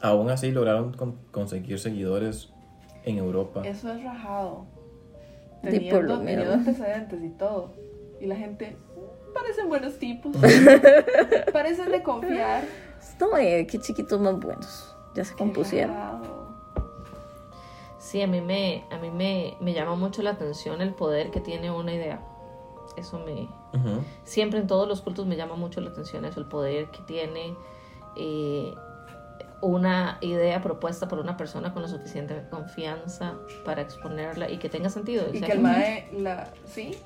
aún así lograron con- conseguir seguidores en Europa. Eso es rajado. Sí, por Teniendo, lo teniendo menos. antecedentes y todo. Y la gente, "Mm, parecen buenos tipos. parecen de confiar. No, eh, qué chiquitos más buenos. Ya se compusieron. rajado. Sí, a mí me, a mí me, me llama mucho la atención el poder que tiene una idea. Eso me, Ujú. siempre en todos los cultos me llama mucho la atención eso, el poder que tiene eh, una idea propuesta por una persona con la suficiente confianza para exponerla y que tenga sentido. o Y sea, que el mae, la, sí,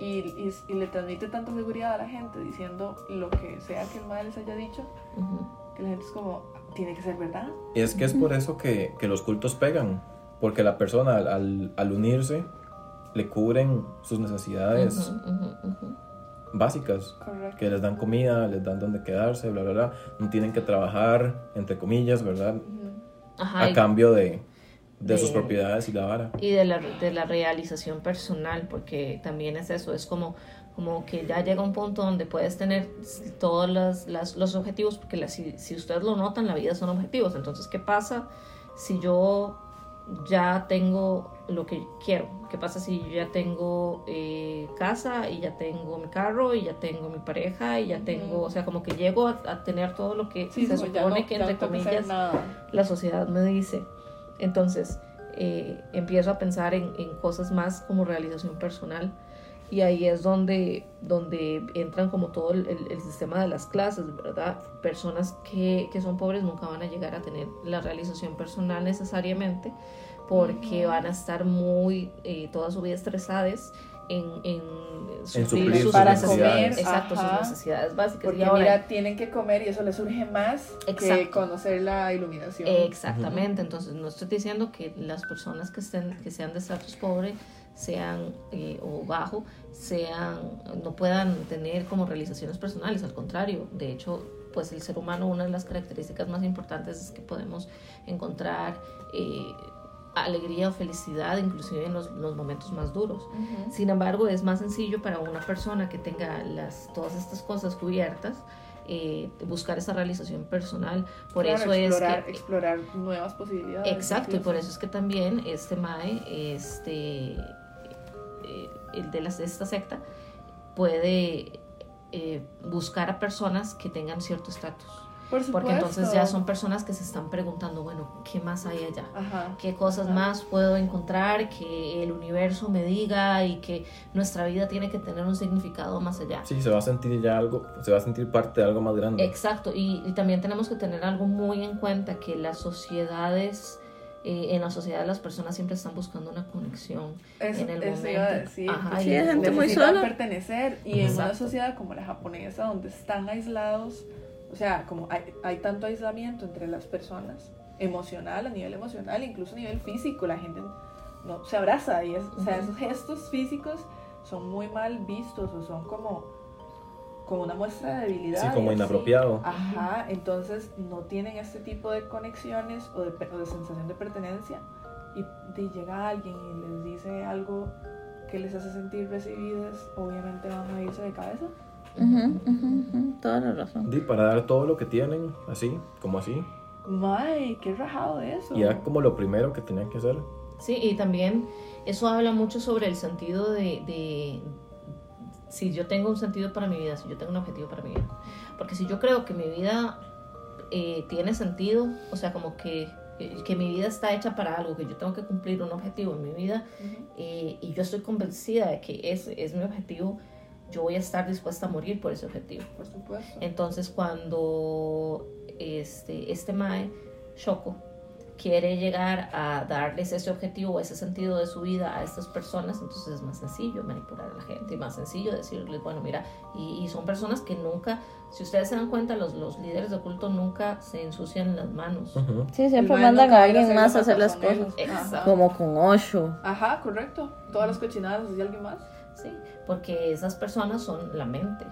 y, y, y le transmite tanta seguridad a la gente diciendo lo que sea que el mae les haya dicho, Ujú. que la gente es como, tiene que ser verdad. Y es que es por eso que, que los cultos pegan, porque la persona al, al- unirse le cubren sus necesidades Ujú, ujú, ujú. Básicas. Correcto. Que les dan comida, les dan donde quedarse, bla, bla, bla. No tienen que trabajar, entre comillas, ¿verdad? Ajá, A y- cambio de, de de- sus propiedades y la vara. y de la, de la realización personal, porque también es eso, es como, como que ya llega un punto donde puedes tener todos las, las- los objetivos, porque la- si, si ustedes lo notan, la vida son objetivos, entonces, ¿qué pasa si yo ya tengo lo que quiero? ¿Qué pasa si yo ya tengo eh, casa y ya tengo mi carro y ya tengo mi pareja y ya tengo, o sea, como que llego a, a tener todo lo que Sí, se supone no- que entre comillas la sociedad me dice. Entonces, eh, empiezo a pensar en, en cosas más como realización personal y ahí es donde, donde entran como todo el, el- sistema de las clases, ¿verdad? Personas que, que son pobres nunca van a llegar a tener la realización personal necesariamente porque van a estar muy, eh, toda su vida estresadas en, en suplir, suplir sus Para necesidades. comer, Exacto, ajá. sus necesidades básicas. Porque y ahora, mira, tienen que comer y eso les surge más que conocer la iluminación. Exactamente, entonces no estoy diciendo que las personas que estén que sean de estatus pobre sean eh, o bajo sean no puedan tener como realizaciones personales, al contrario, de hecho, pues el ser humano una de las características más importantes es que podemos encontrar eh, alegría o felicidad inclusive en los, los momentos más duros. Sin embargo, es más sencillo para una persona que tenga las, todas estas cosas cubiertas eh, buscar esa realización personal. Por Claro, eso explorar, es que... explorar nuevas posibilidades. Exacto, y por eso es que también este MAE, este, eh, el de las, esta secta, puede eh, buscar a personas que tengan cierto estatus. Por Porque entonces ya son personas que se están preguntando, bueno, ¿qué más hay allá? Ajá. qué cosas Ajá. más puedo encontrar, que el universo me diga y que nuestra vida tiene que tener un significado más allá. Sí, se va a sentir ya algo, se va a sentir parte de algo más grande. Exacto, y, y también tenemos que tener algo muy en cuenta, que las sociedades, eh, en la sociedad las personas siempre están buscando una conexión Eso, en el eso momento. iba a decir. Ajá, Sí, y hay gente muy sola. pertenecer y en una Exacto. sociedad como la japonesa donde están aislados, o sea, como hay, hay tanto aislamiento entre las personas, emocional, a nivel emocional, incluso a nivel físico, la gente no se abraza y es, o sea, esos gestos físicos son muy mal vistos o son como, como una muestra de debilidad. Sí, y como así. inapropiado. Ajá, entonces no tienen este tipo de conexiones o de, o de sensación de pertenencia y de llega alguien y les dice algo que les hace sentir recibidas, obviamente van a irse de cabeza. Ujú, ujú, ujú, Toda la razón. Y para dar todo lo que tienen, así, como así. May, qué rajado eso. Y era como lo primero que tenían que hacer. Sí, y también eso habla mucho sobre el sentido de, de si yo tengo un sentido para mi vida, si yo tengo un objetivo para mi vida. Porque si yo creo que mi vida eh, tiene sentido, o sea, como que, eh, que mi vida está hecha para algo, que yo tengo que cumplir un objetivo en mi vida, eh, y yo estoy convencida de que ese es mi objetivo, yo voy a estar dispuesta a morir por ese objetivo. Por supuesto. Entonces cuando este, este Mae, Shoko, quiere llegar a darles ese objetivo, ese sentido de su vida a estas personas, entonces es más sencillo manipular a la gente y más sencillo decirles, bueno, mira, y, y son personas que nunca, si ustedes se dan cuenta, los, los líderes de culto nunca se ensucian las manos. Sí, siempre mandan a alguien más a hacer las cosas. Exacto. Como con Osho. Ajá, correcto. Todas las cochinadas las hacía alguien más. Sí, porque esas personas son la mente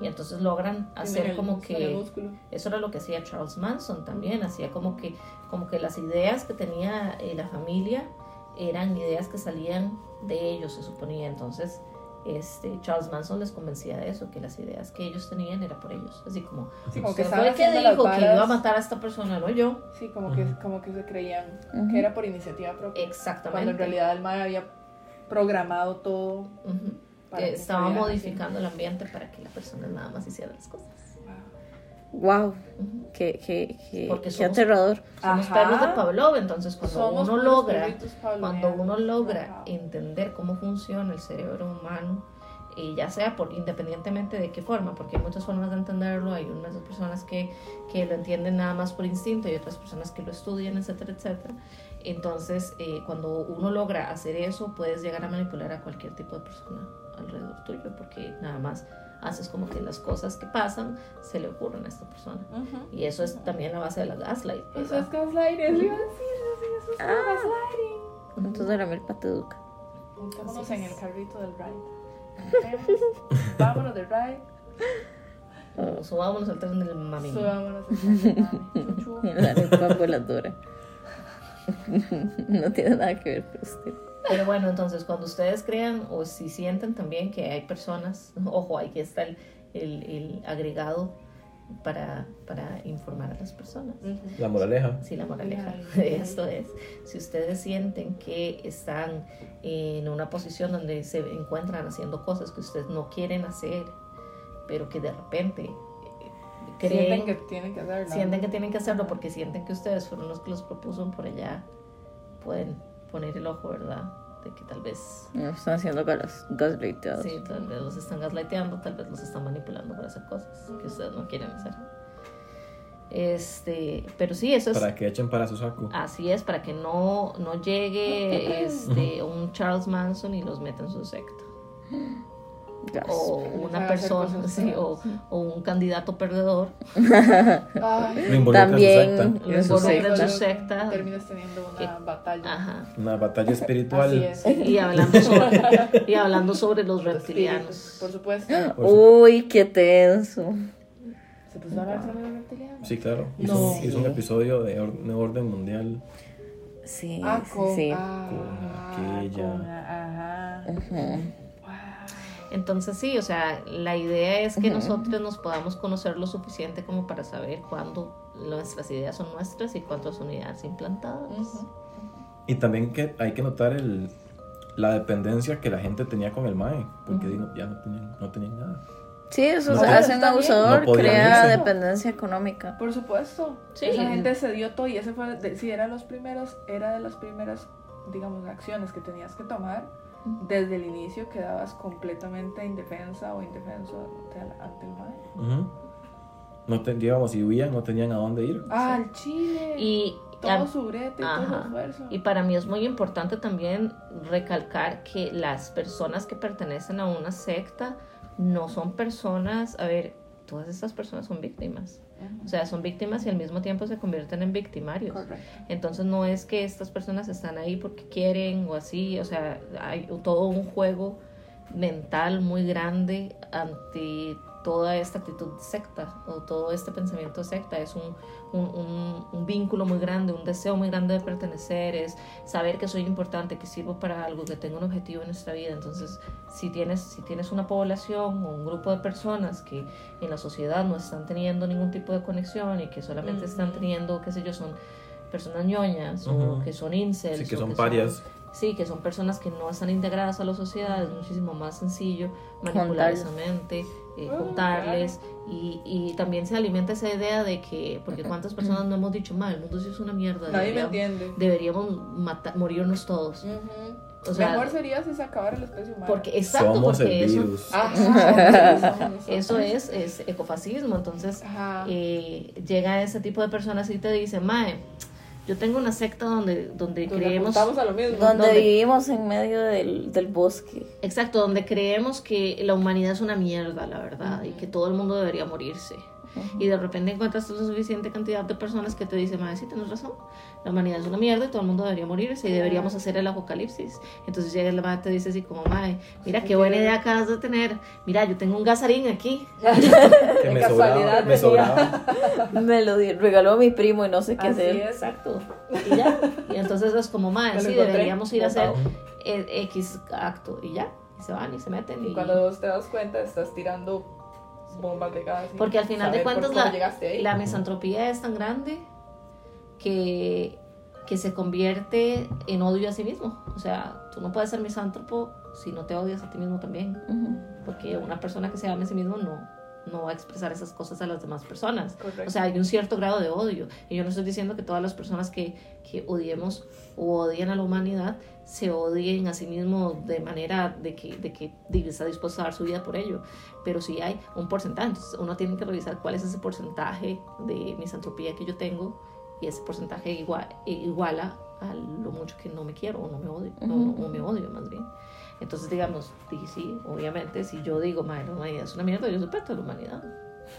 y entonces logran hacer el- como que. Eso era lo que hacía Charles Manson también, hacía como que, como que las ideas que tenía eh, la familia eran ideas que salían de ellos, se suponía. Entonces, este, Charles Manson les convencía de eso, que las ideas que ellos tenían era por ellos. Así como, Sí, como que fue el que dijo que iba a matar a esta persona, no yo. Sí, como que, como que se creían Ujú. que era por iniciativa propia. Exactamente. Cuando en realidad el MAE había programado todo. Ujú. para Que que estaba así. modificando el ambiente para que la persona nada más hiciera las cosas. Wow, qué, qué, qué, Porque qué somos- aterrador. Somos Ajá. perros de Pavlov, entonces cuando Somos uno logra cuando uno logra Ajá. entender cómo funciona el cerebro humano, y ya sea por independientemente de qué forma, porque hay muchas formas de entenderlo, hay unas personas que, que lo entienden nada más por instinto y otras personas que lo estudian, etcétera, etcétera. Entonces, eh, cuando uno logra hacer eso, puedes llegar a manipular a cualquier tipo de persona alrededor tuyo, porque nada más haces como que las cosas que pasan se le ocurren a esta persona. Y eso es también la base de la gaslight. Eso ¿verdad? es eso a decir, sí, eso es Ah. gaslighting. Entonces milpa te educa. Montémonos en es. el carrito del ride. Vámonos de ride. O subámonos al tren del mami. Subámonos al tren del mami. Chuchu. La arepa voladora. No tiene nada que ver con usted. Pero bueno, entonces cuando ustedes crean o si sienten también que hay personas, ojo, aquí está el, el, el agregado para, para informar a las personas. La moraleja. Sí, la moraleja esto es, si ustedes sienten que están en una posición donde se encuentran haciendo cosas que ustedes no quieren hacer, pero que de repente creen, Sienten que tienen que hacerlo. sienten que tienen que hacerlo porque sienten que ustedes fueron los que los propuso por allá, pueden poner el ojo, ¿verdad? De que tal vez, No están haciendo gas, gaslighteados. sí, tal vez los están gaslighteando, tal vez los están manipulando para hacer cosas que ustedes no quieren hacer. Este, pero sí, eso es... Para que echen para su saco. Así es, para que no, no llegue este, un Charles Manson y los meta en su secta. Gas. O una persona, sí, o, o un candidato perdedor Lo involucra También en su secta. lo en su involucra en secta. su secta. Terminas teniendo una Que- batalla. Ajá. Una batalla espiritual. Es. Y hablando sobre, y hablando sobre los reptilianos. espíritus, Por supuesto. Por su- Uy, qué tenso. ¿Se puso a hablar sobre los reptilianos? Sí, claro. Hizo, No. hizo un episodio de or- de orden mundial. Sí, Ah, sí, con, sí. ah, Con aquella. con- ajá. Ujú. Wow. Entonces sí, o sea, la idea es que nosotros nos podamos conocer lo suficiente como para saber cuándo nuestras ideas son nuestras y cuántas son ideas implantadas. Y también que hay que notar el, la dependencia que la gente tenía con el MAE. Porque ya no tenían, no tenían nada. Sí, eso No, se hace un abusador, No crea irse. dependencia económica. Por supuesto. Sí. Esa gente se dio todo y ese fue, de, si era los primeros, era de las primeras, digamos, acciones que tenías que tomar. Desde el inicio quedabas completamente indefensa o indefenso ante, el- ante el mal. Ujú. No te- digamos, si huían, no tenían a dónde ir. Ah, el chile. Y, todo su brete, todo su esfuerzo. y para mí es muy importante también recalcar que las personas que pertenecen a una secta no son personas, a ver, todas estas personas son víctimas. O sea, son víctimas y al mismo tiempo se convierten en victimarios. Correcto. Entonces no es que estas personas están ahí porque quieren o así, o sea, hay todo un juego mental muy grande ante toda esta actitud secta o todo este pensamiento secta. Es un, un, un- un vínculo muy grande, un deseo muy grande de pertenecer, es saber que soy importante, que sirvo para algo, que tengo un objetivo en nuestra vida. Entonces, si tienes, si tienes una población o un grupo de personas que en la sociedad no están teniendo ningún tipo de conexión y que solamente están teniendo, qué sé yo, son personas ñoñas o que son incels. Sí, que son parias. Sí, que son personas que no están integradas a la sociedad, es muchísimo más sencillo manipular esa mente, eh, Ah, juntarles y, y también se alimenta esa idea de que, porque cuántas personas no hemos dicho, mal, el mundo sí es una mierda, Nadie me deberíamos, entiende. deberíamos mata- morirnos todos. Ujú. O sea, Mejor sería si se acabara la especie humana. Porque, exacto, Somos porque el eso, virus. Ajá, somos nosotros. eso es, es ecofascismo, entonces eh, llega ese tipo de personas y te dice, Mae, yo tengo una secta donde, donde Donde creemos... a lo mismo. Donde vivimos en medio del, del bosque. Exacto, donde creemos que la humanidad es una mierda, la verdad, y que todo el mundo debería morirse. Y de repente encuentras la suficiente cantidad de personas que te dicen, madre, sí, tienes razón, la humanidad es una mierda y todo el mundo debería morirse y deberíamos hacer el apocalipsis. Entonces llega la madre y te dice así como, madre, mira qué buena idea acabas de tener, mira, yo tengo un gasarín aquí. Que me sobraba. Me sobraba. Me lo di- regaló a mi primo y no sé qué Así hacer. es. Exacto. Y ya. Y entonces es como, madre, sí, deberíamos ir a hacer eh, X acto y ya. Y se van y se meten. Y Y, cuando vos te das cuenta, estás tirando bombas de gas. Porque al final de cuentas la, la misantropía es tan grande que, que se convierte en odio a sí mismo. O sea, tú no puedes ser misántropo si no te odias a ti mismo también. Ujú. Porque una persona que se ama a sí mismo no, no va a expresar esas cosas a las demás personas. Correcto. O sea, hay un cierto grado de odio. Y yo no estoy diciendo que todas las personas que, que odiemos o odian a la humanidad se odien a sí mismos de manera de que, de que está dispuesto a dar su vida por ello. Pero sí hay un porcentaje. Entonces uno tiene que revisar cuál es ese porcentaje de misantropía que yo tengo y ese porcentaje igual, iguala a lo mucho que no me quiero o no me odio, o me odio más bien. Entonces, digamos, di- sí, obviamente, si yo digo, madre, la humanidad es una mierda, yo parte de la humanidad.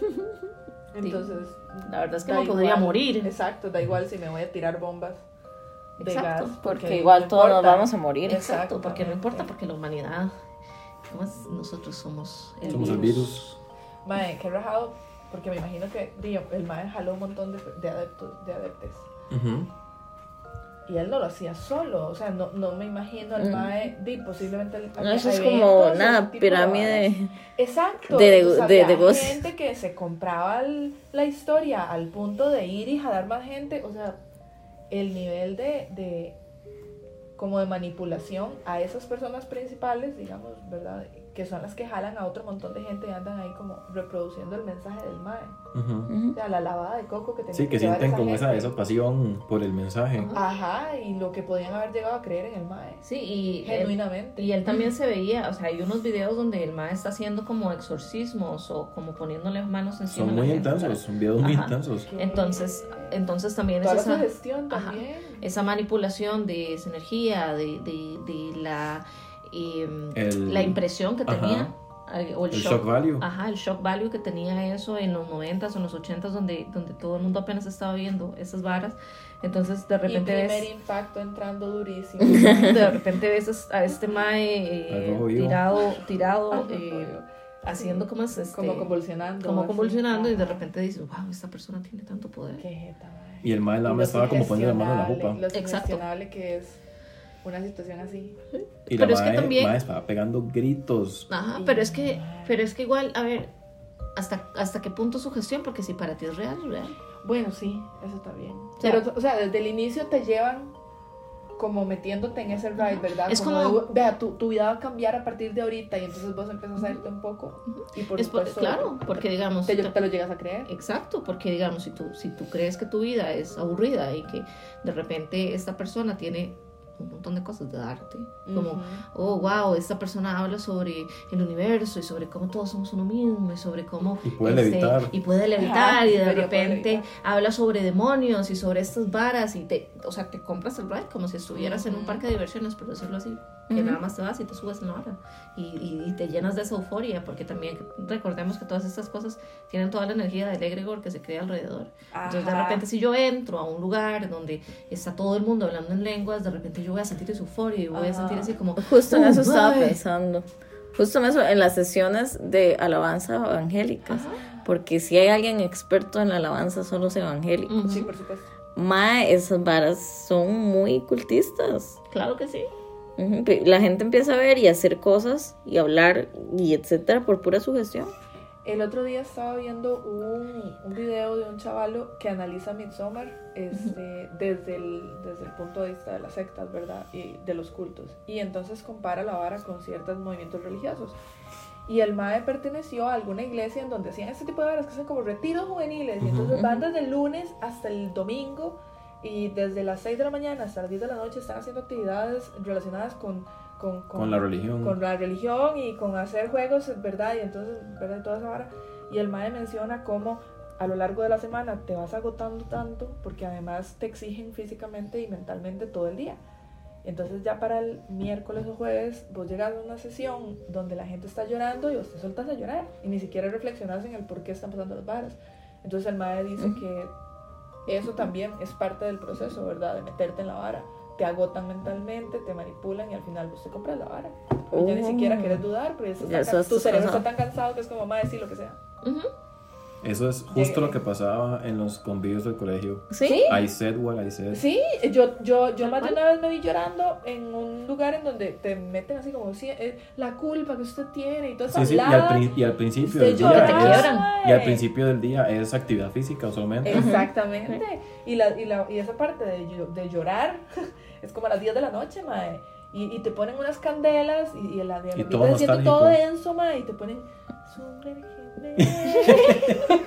Entonces, La verdad es que da no podría igual. morir. Exacto, da igual si me voy a tirar bombas de Exacto, gas. Porque no igual todos nos vamos a morir. Exacto, porque no importa, porque la humanidad ¿cómo es? Nosotros somos el Somos el virus. Mae, qué rajado, porque me imagino que digo, el mae jaló un montón de, de adeptos, de adeptes. Ujú. Y él no lo hacía solo, o sea, no, no me imagino al Mm. mae, di, posiblemente... el- No, eso es como una de pirámide. varas. Exacto. de- de- entonces de- había de gente que se compraba el- la historia al punto de ir y jalar más gente, o sea, el nivel de, de como de manipulación a esas personas principales, digamos, ¿verdad? Que son las que jalan a otro montón de gente y andan ahí como reproduciendo el mensaje del mae. Ujú. Ujú. O sea, la lavada de coco que tenía Sí, que llevar sienten como esa, gente. esa pasión por el mensaje. Ajá, y lo que podían haber llegado a creer en el mae. Sí, y él, Genuinamente. y él también se veía, o sea, hay unos videos donde el mae está haciendo como exorcismos o como poniéndole manos encima. Son muy gente, intensos, son videos muy intensos. Que- Entonces, entonces también es Toda esa, sugestión Ajá. también. esa manipulación de esa energía, de, de, de la, em, El- la impresión que Ajá. tenía. eh, O el, El shock value. Ajá, el shock value que tenía eso en los 90s o en los 80s donde, donde todo el mundo apenas estaba viendo esas varas. Entonces de Y repente primer ves... impacto entrando durísimo. de repente ves es- a este mae eh, tirado, tirado, Ajá, eh. Haciendo como es este, como convulsionando. como así. convulsionando y de repente dices, wow, esta persona tiene tanto poder. Qué. Y el más lo estaba como poniendo la mano en la jupa. Lo Exacto. que es una situación así. Y la Pero es que mae, también- mae estaba pegando gritos. Ajá, pero es que, pero es que igual, a ver, hasta, hasta qué punto su gestión, porque si para ti es real, es real. Bueno, sí, eso está bien. Pero, o sea, desde el inicio te llevan como metiéndote en ese ride, ¿verdad? Es como- de, vea, tu, tu vida va a cambiar a partir de ahorita y entonces vos empiezas a irte un poco y por Es por- supuesto claro, porque digamos... te, te- te lo llegas a creer. Exacto, porque digamos, si tú, si tú crees que tu vida es aburrida y que de repente esta persona tiene un montón de cosas de darte, como, oh, wow, esta persona habla sobre el universo y sobre cómo todos somos uno mismo y sobre cómo... Y puede levitar. Y puede levitar Ajá, y de repente habla sobre demonios y sobre estas varas y te, o sea, te compras el ride como si estuvieras en un parque de diversiones, por decirlo así, que Ujú. nada más te vas y te subes en la vara y, y- y te llenas de esa euforia, porque también recordemos que todas estas cosas tienen toda la energía del egregor que se crea alrededor. Entonces de Ajá. repente si yo entro a un lugar donde está todo el mundo hablando en lenguas, de repente yo voy a sentir esa euforia y voy a Ajá. sentir así como... Justo en "Oh, eso estaba mae". pensando. Justo en eso, en las sesiones de alabanza evangélicas. Porque si hay alguien experto en la alabanza, son los evangélicos. Ujú. Sí, por supuesto. Mae, esas varas son muy cultistas. Claro que sí. La gente empieza a ver y a hacer cosas y hablar y etcétera por pura sugestión. El otro día estaba viendo un, un video de un chavalo que analiza Midsommar este, desde, el, desde el punto de vista de las sectas, ¿verdad? Y de los cultos. Y entonces compara la vara con ciertos movimientos religiosos. Y el MAE perteneció a alguna iglesia en donde hacían este tipo de varas que son como retiros juveniles. Y entonces van desde el lunes hasta el domingo y desde las 6 de la mañana hasta las 10 de la noche están haciendo actividades relacionadas con, con, Con la religión. con la religión y con hacer juegos, ¿verdad? Y entonces, ¿verdad? Toda esa vara. Y el MAE menciona cómo a lo largo de la semana te vas agotando tanto porque además te exigen físicamente y mentalmente todo el día. Entonces ya para el miércoles o jueves vos llegas a una sesión donde la gente está llorando y vos te soltas a llorar y ni siquiera reflexionas en el por qué están pasando las varas. Entonces el MAE dice que eso también es parte del proceso, ¿verdad? De meterte en la vara. Te agotan mentalmente, te manipulan y al final vos te compras la vara. Y ya ni siquiera quieres dudar, porque estás Ya estás tu cerebro está tan cansado que es como, madre, sí, lo que sea. Ujú. Eso es justo lo que pasaba en los convivios del colegio. ¿Sí? I said what I said. Sí, yo, yo, yo más de una vez me vi llorando en un lugar en donde te meten así como, sí, eh, la culpa que usted tiene y toda esa Sí, sí, y al, y principio del llora, día te es- y al principio del día es actividad física solamente. Exactamente. Y, la, y, la, y esa parte de, de llorar es como a las 10 de la noche, mae. Y, y te ponen unas candelas y, y el ambiente Y todo nostálgico. todo denso, mae. Y te ponen...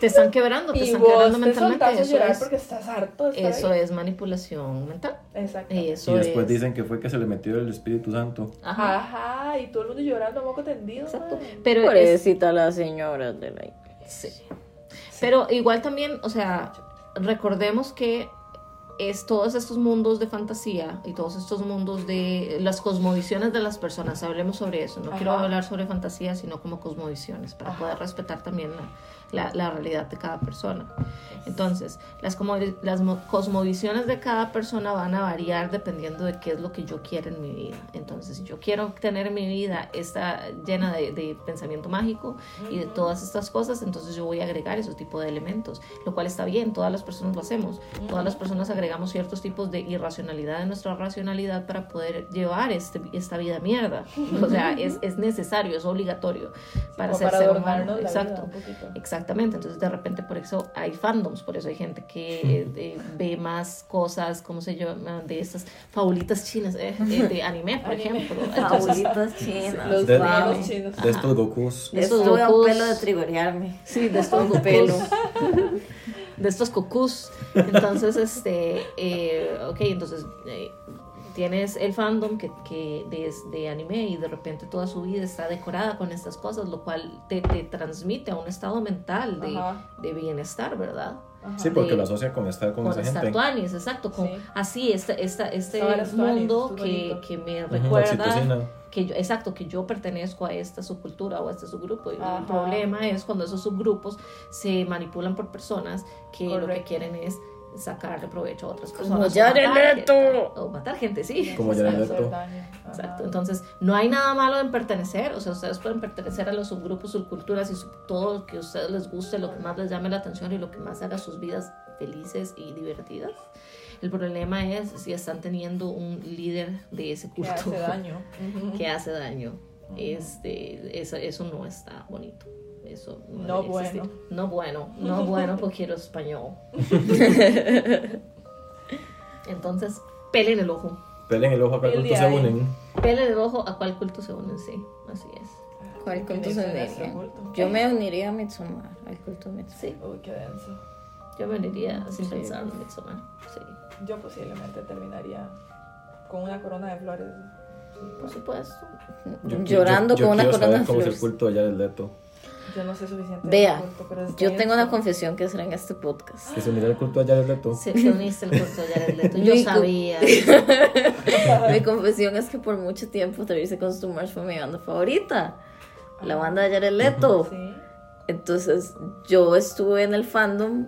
Te están quebrando, te y están vos quebrando te mentalmente. Eso llorar es, porque estás harto de estar eso ahí. es manipulación mental. Exacto. Y eso Y después es- dicen que fue que se le metió el Espíritu Santo. Ajá. Ajá, y todo el mundo llorando a moco tendido, Exacto. Pero, es- Pobrecita la señora de la sí. Pero igual también, o sea, recordemos que es todos estos mundos de fantasía y todos estos mundos de las cosmovisiones de las personas. Hablemos sobre eso. No quiero hablar sobre fantasía, sino como cosmovisiones, para Ajá. poder respetar también la, la, la realidad de cada persona. Entonces, las, como, las mo- cosmovisiones de cada persona van a variar dependiendo de qué es lo que yo quiero en mi vida. Entonces, si yo quiero tener mi vida esta llena de, de pensamiento mágico y de todas estas cosas, entonces yo voy a agregar esos tipos de elementos, lo cual está bien, todas las personas lo hacemos. Todas las personas agregamos ciertos tipos de irracionalidad en nuestra racionalidad para poder llevar este, esta vida mierda. O sea, es, es necesario, es obligatorio para ser para ser humano. la Exacto. Exactamente, entonces de repente por eso hay fandoms, por eso hay gente que eh, de- ve más cosas, ¿cómo se llama? De estas fabulitas chinas, eh, eh, de anime, por Anime. ejemplo. Favoritas chinas. Los De- chinos. De estos Gokus. de estos Estuve a un Gokus. pelo de trigorearme. sí, de estos pelo. Gokus, de estos cocus. Entonces, este, eh, ok, entonces eh, tienes el fandom que, que de, de anime y de repente toda su vida está decorada con estas cosas, lo cual te, te transmite a un estado mental de, de bienestar, ¿verdad? Ajá. Sí, porque de- lo asocia con estar con, con esa estar gente. tuanis, exacto, con Sí. así esta, esta, este Esta tuanis, mundo es que, que me recuerda oxitocina. que yo, exacto, que yo pertenezco a esta subcultura o a este subgrupo. Y Ajá. el problema es cuando esos subgrupos se manipulan por personas que lo que quieren es sacarle provecho a otras Como personas. o matar gente, O matar gente, sí. Como Exacto. Exacto, entonces no hay nada malo en pertenecer, o sea, ustedes pueden pertenecer a los subgrupos, subculturas y sub- todo lo que a ustedes les guste, lo que más les llame la atención y lo que más haga sus vidas felices y divertidas. El problema es si están teniendo un líder de ese Que culto hace daño. Que hace daño. Este, eso, eso no está bonito. Eso no, No bueno. No bueno, no bueno porque quiero español. Entonces, pelen el ojo. Pelen el ojo a cuál El culto se unen. Pelen el ojo a cuál culto se unen, sí, así es. ¿Cuál culto se uniría? culto. Yo me uniría a Midsommar, al culto Midsommar. Sí, Uy, qué denso. yo me uniría sin Sí. pensar en Midsommar. Sí, Yo posiblemente terminaría con una corona de flores. Por pues, supuesto. Yo- Llorando yo- yo con una quiero corona saber de cómo es el flores. culto de Jared Leto. Yo no sé suficiente. Vea, culto, pero está yo tengo una confesión que hacer en este podcast. Que se unirá el culto de Jared Leto. Si te uniste el culto de Jared Leto, yo sabía. Mi confesión es que por mucho tiempo Travis Costumers fue mi banda favorita. La banda de Jared Leto. Sí. Entonces yo estuve en el fandom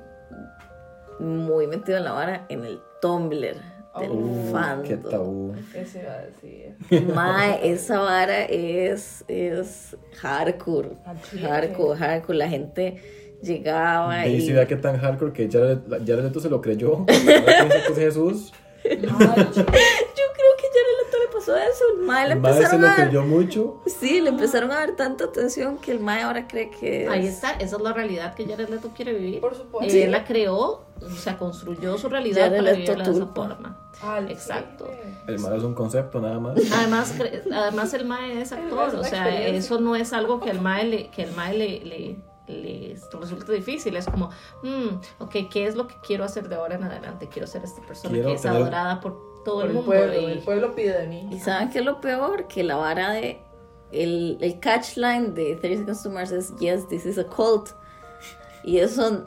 muy metido en la vara en el Tumblr del Oh, fandom. Qué tabú. Eso iba a decir. Mae, esa vara es, es hardcore. Chile. Hardcore, hardcore. La gente llegaba Y y. que tan hardcore que Jared, Jared Leto se lo creyó. Jesús. Ay, Yo creo que Jared Leto le pasó eso. El mae le El madre se empezaron lo a dar. mucho. Sí, le empezaron a dar tanta atención que el mae ahora cree que. es- Ahí está, esa es la realidad que Jared Leto quiere vivir. Por supuesto. Y él la creó, o sea, construyó su realidad Jared para vivirla de esa forma. Al Exacto. El madre es un concepto nada más. Además, cre- además el mae es actor, o sea, eso no es algo que el mae le, que el mae le, le, le resulta difícil, es como, mm, ok, ¿qué es lo que quiero hacer de ahora en adelante? Quiero ser esta persona Quiero que es tener- adorada por todo Por el el mundo. pueblo. y- El pueblo pide de mí. ¿Y saben qué es lo peor? Que la vara de. El, el catchline de 30 Seconds to Mars es Yes, this is a cult. Y eso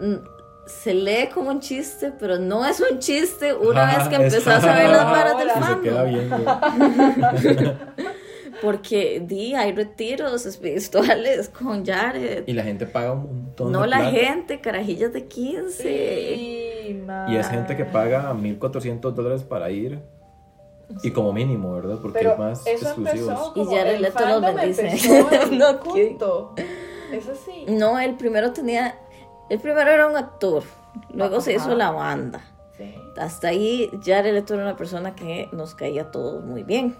se lee como un chiste, pero no es un chiste una vez que empezás a ver las varas del fandom. Porque di, hay retiros espirituales con Jared. Y la gente paga un montón No de la plata. gente, carajillas de 15. Sí, Y es gente que paga 1400 dólares para ir. Y como mínimo, ¿verdad? Porque Pero es más empezó Y Jared el Leto los bendice. No, culto. No, el primero tenía. El primero era un actor. Luego se hizo la banda. Sí. Hasta ahí Jared Leto era una persona que nos caía a todos muy bien.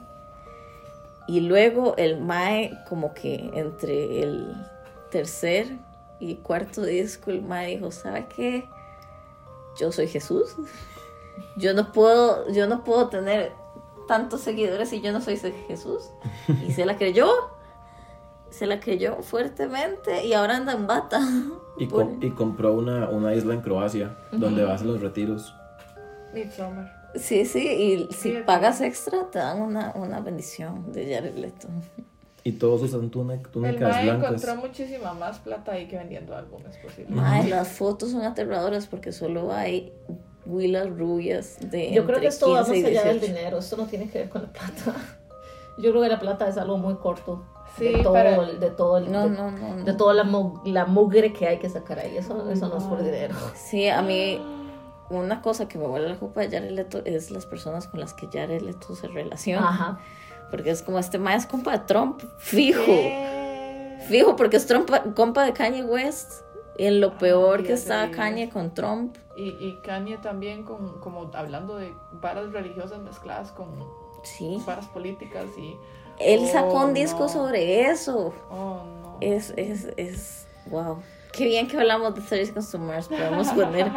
Y luego el Mae, como que entre el tercer y cuarto disco, el Mae dijo, ¿sabe qué? Yo soy Jesús. Yo no puedo, yo no puedo tener tantos seguidores si yo no soy Jesús. Y se la creyó. Se la creyó fuertemente y ahora anda en bata. Y, Por- com- y compró una, una isla en Croacia donde va a hacer los retiros. Midsommar. Sí, sí, y si Sí, pagas extra te dan una, una bendición de Jared Leto. Y todos usan El túnicas Mae blancas. encontró muchísima más plata ahí que vendiendo álbumes posible. Mae, las fotos son aterradoras porque solo hay huilas rubias de Yo creo que esto va más 15 y allá del 18. dinero, esto no tiene que ver con la plata. Yo creo que la plata es algo muy corto. Sí, de todo, para- el- de todo, el- No, de, no, no. no. de toda la, mu- la mugre que hay que sacar ahí. Eso, eso no es por dinero. Sí, a mí una cosa que me vuelve la culpa de Jared Leto es las personas con las que Jared Leto se relaciona. Ajá. Porque es como este más es compa de Trump, fijo. Fijo, porque es Trump, compa de Kanye West. Y en lo peor Ay, que es está. Kanye con Trump. Y, y Kanye también con, como hablando de varas religiosas mezcladas con Sí. varas políticas y... Él sacó Oh, un disco no. sobre eso. Oh, no. Es, es, es, wow. Qué bien que hablamos de 30 Consumers. Podemos poner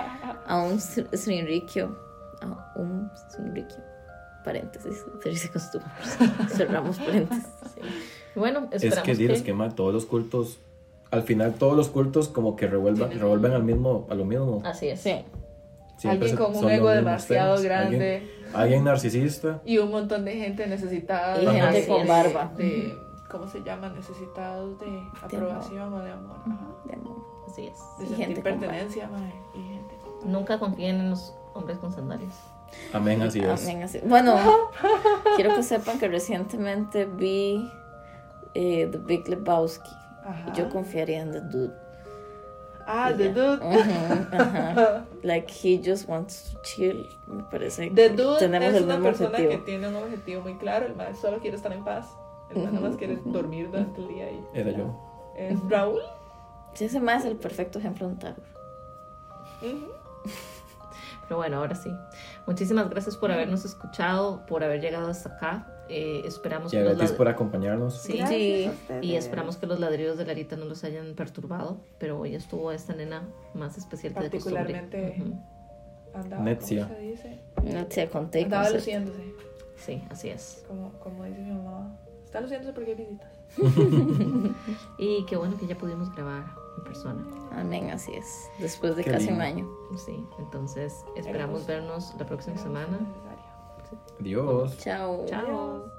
a un Srinrikyo. A un Srinrikyo. Paréntesis. 30 Consumers. Cerramos paréntesis. Y Bueno, Es que dices que ma, todos los cultos, al final todos los cultos como que revuelvan, revuelven al mismo, a lo mismo. Así es. Sí. Siempre Alguien con un ego demasiado temas. grande. Alguien, alguien narcisista. Y un montón de gente necesitada. Y de- gente con barba. De, ¿Cómo se llama? Necesitados de aprobación o de amor. Ajá. De amor. Así es. De Y con pertenencia, mae, Y gente con barba. Nunca confíen en los hombres con sandalias. Amén, así es. Amén, así. Bueno, quiero que sepan que recientemente vi eh, The Big Lebowski. Ajá. Y yo confiaría en The Dude. Ah, The Dude. Ajá. Like he just wants to chill. Me parece The que Dude tenemos es el una mismo persona objetivo. que tiene un objetivo muy claro. El mae solo quiere estar en paz. El mae nada más quiere dormir durante el día. Y Era yo. ¿Es Raúl? Sí, ese más es el perfecto ejemplo de un. Pero bueno, ahora sí. Muchísimas gracias por habernos escuchado, por haber llegado hasta acá. Eh, esperamos Y que a los por acompañarnos. Sí. Sí. y esperamos que los ladridos de Larita no los hayan perturbado, pero hoy estuvo esta nena más especial que de costumbre. Particularmente- Ujú. Andaba, Netzia. ¿cómo se dice? Te conté. Andaba luciéndose. Sí, así es. Como, como dice mi mamá. Está luciéndose porque hay visitas. Y qué bueno que ya pudimos grabar persona. Amén, así es. Después de Qué casi un año. Sí, entonces esperamos vernos la próxima semana. Adiós. Chao. Chao.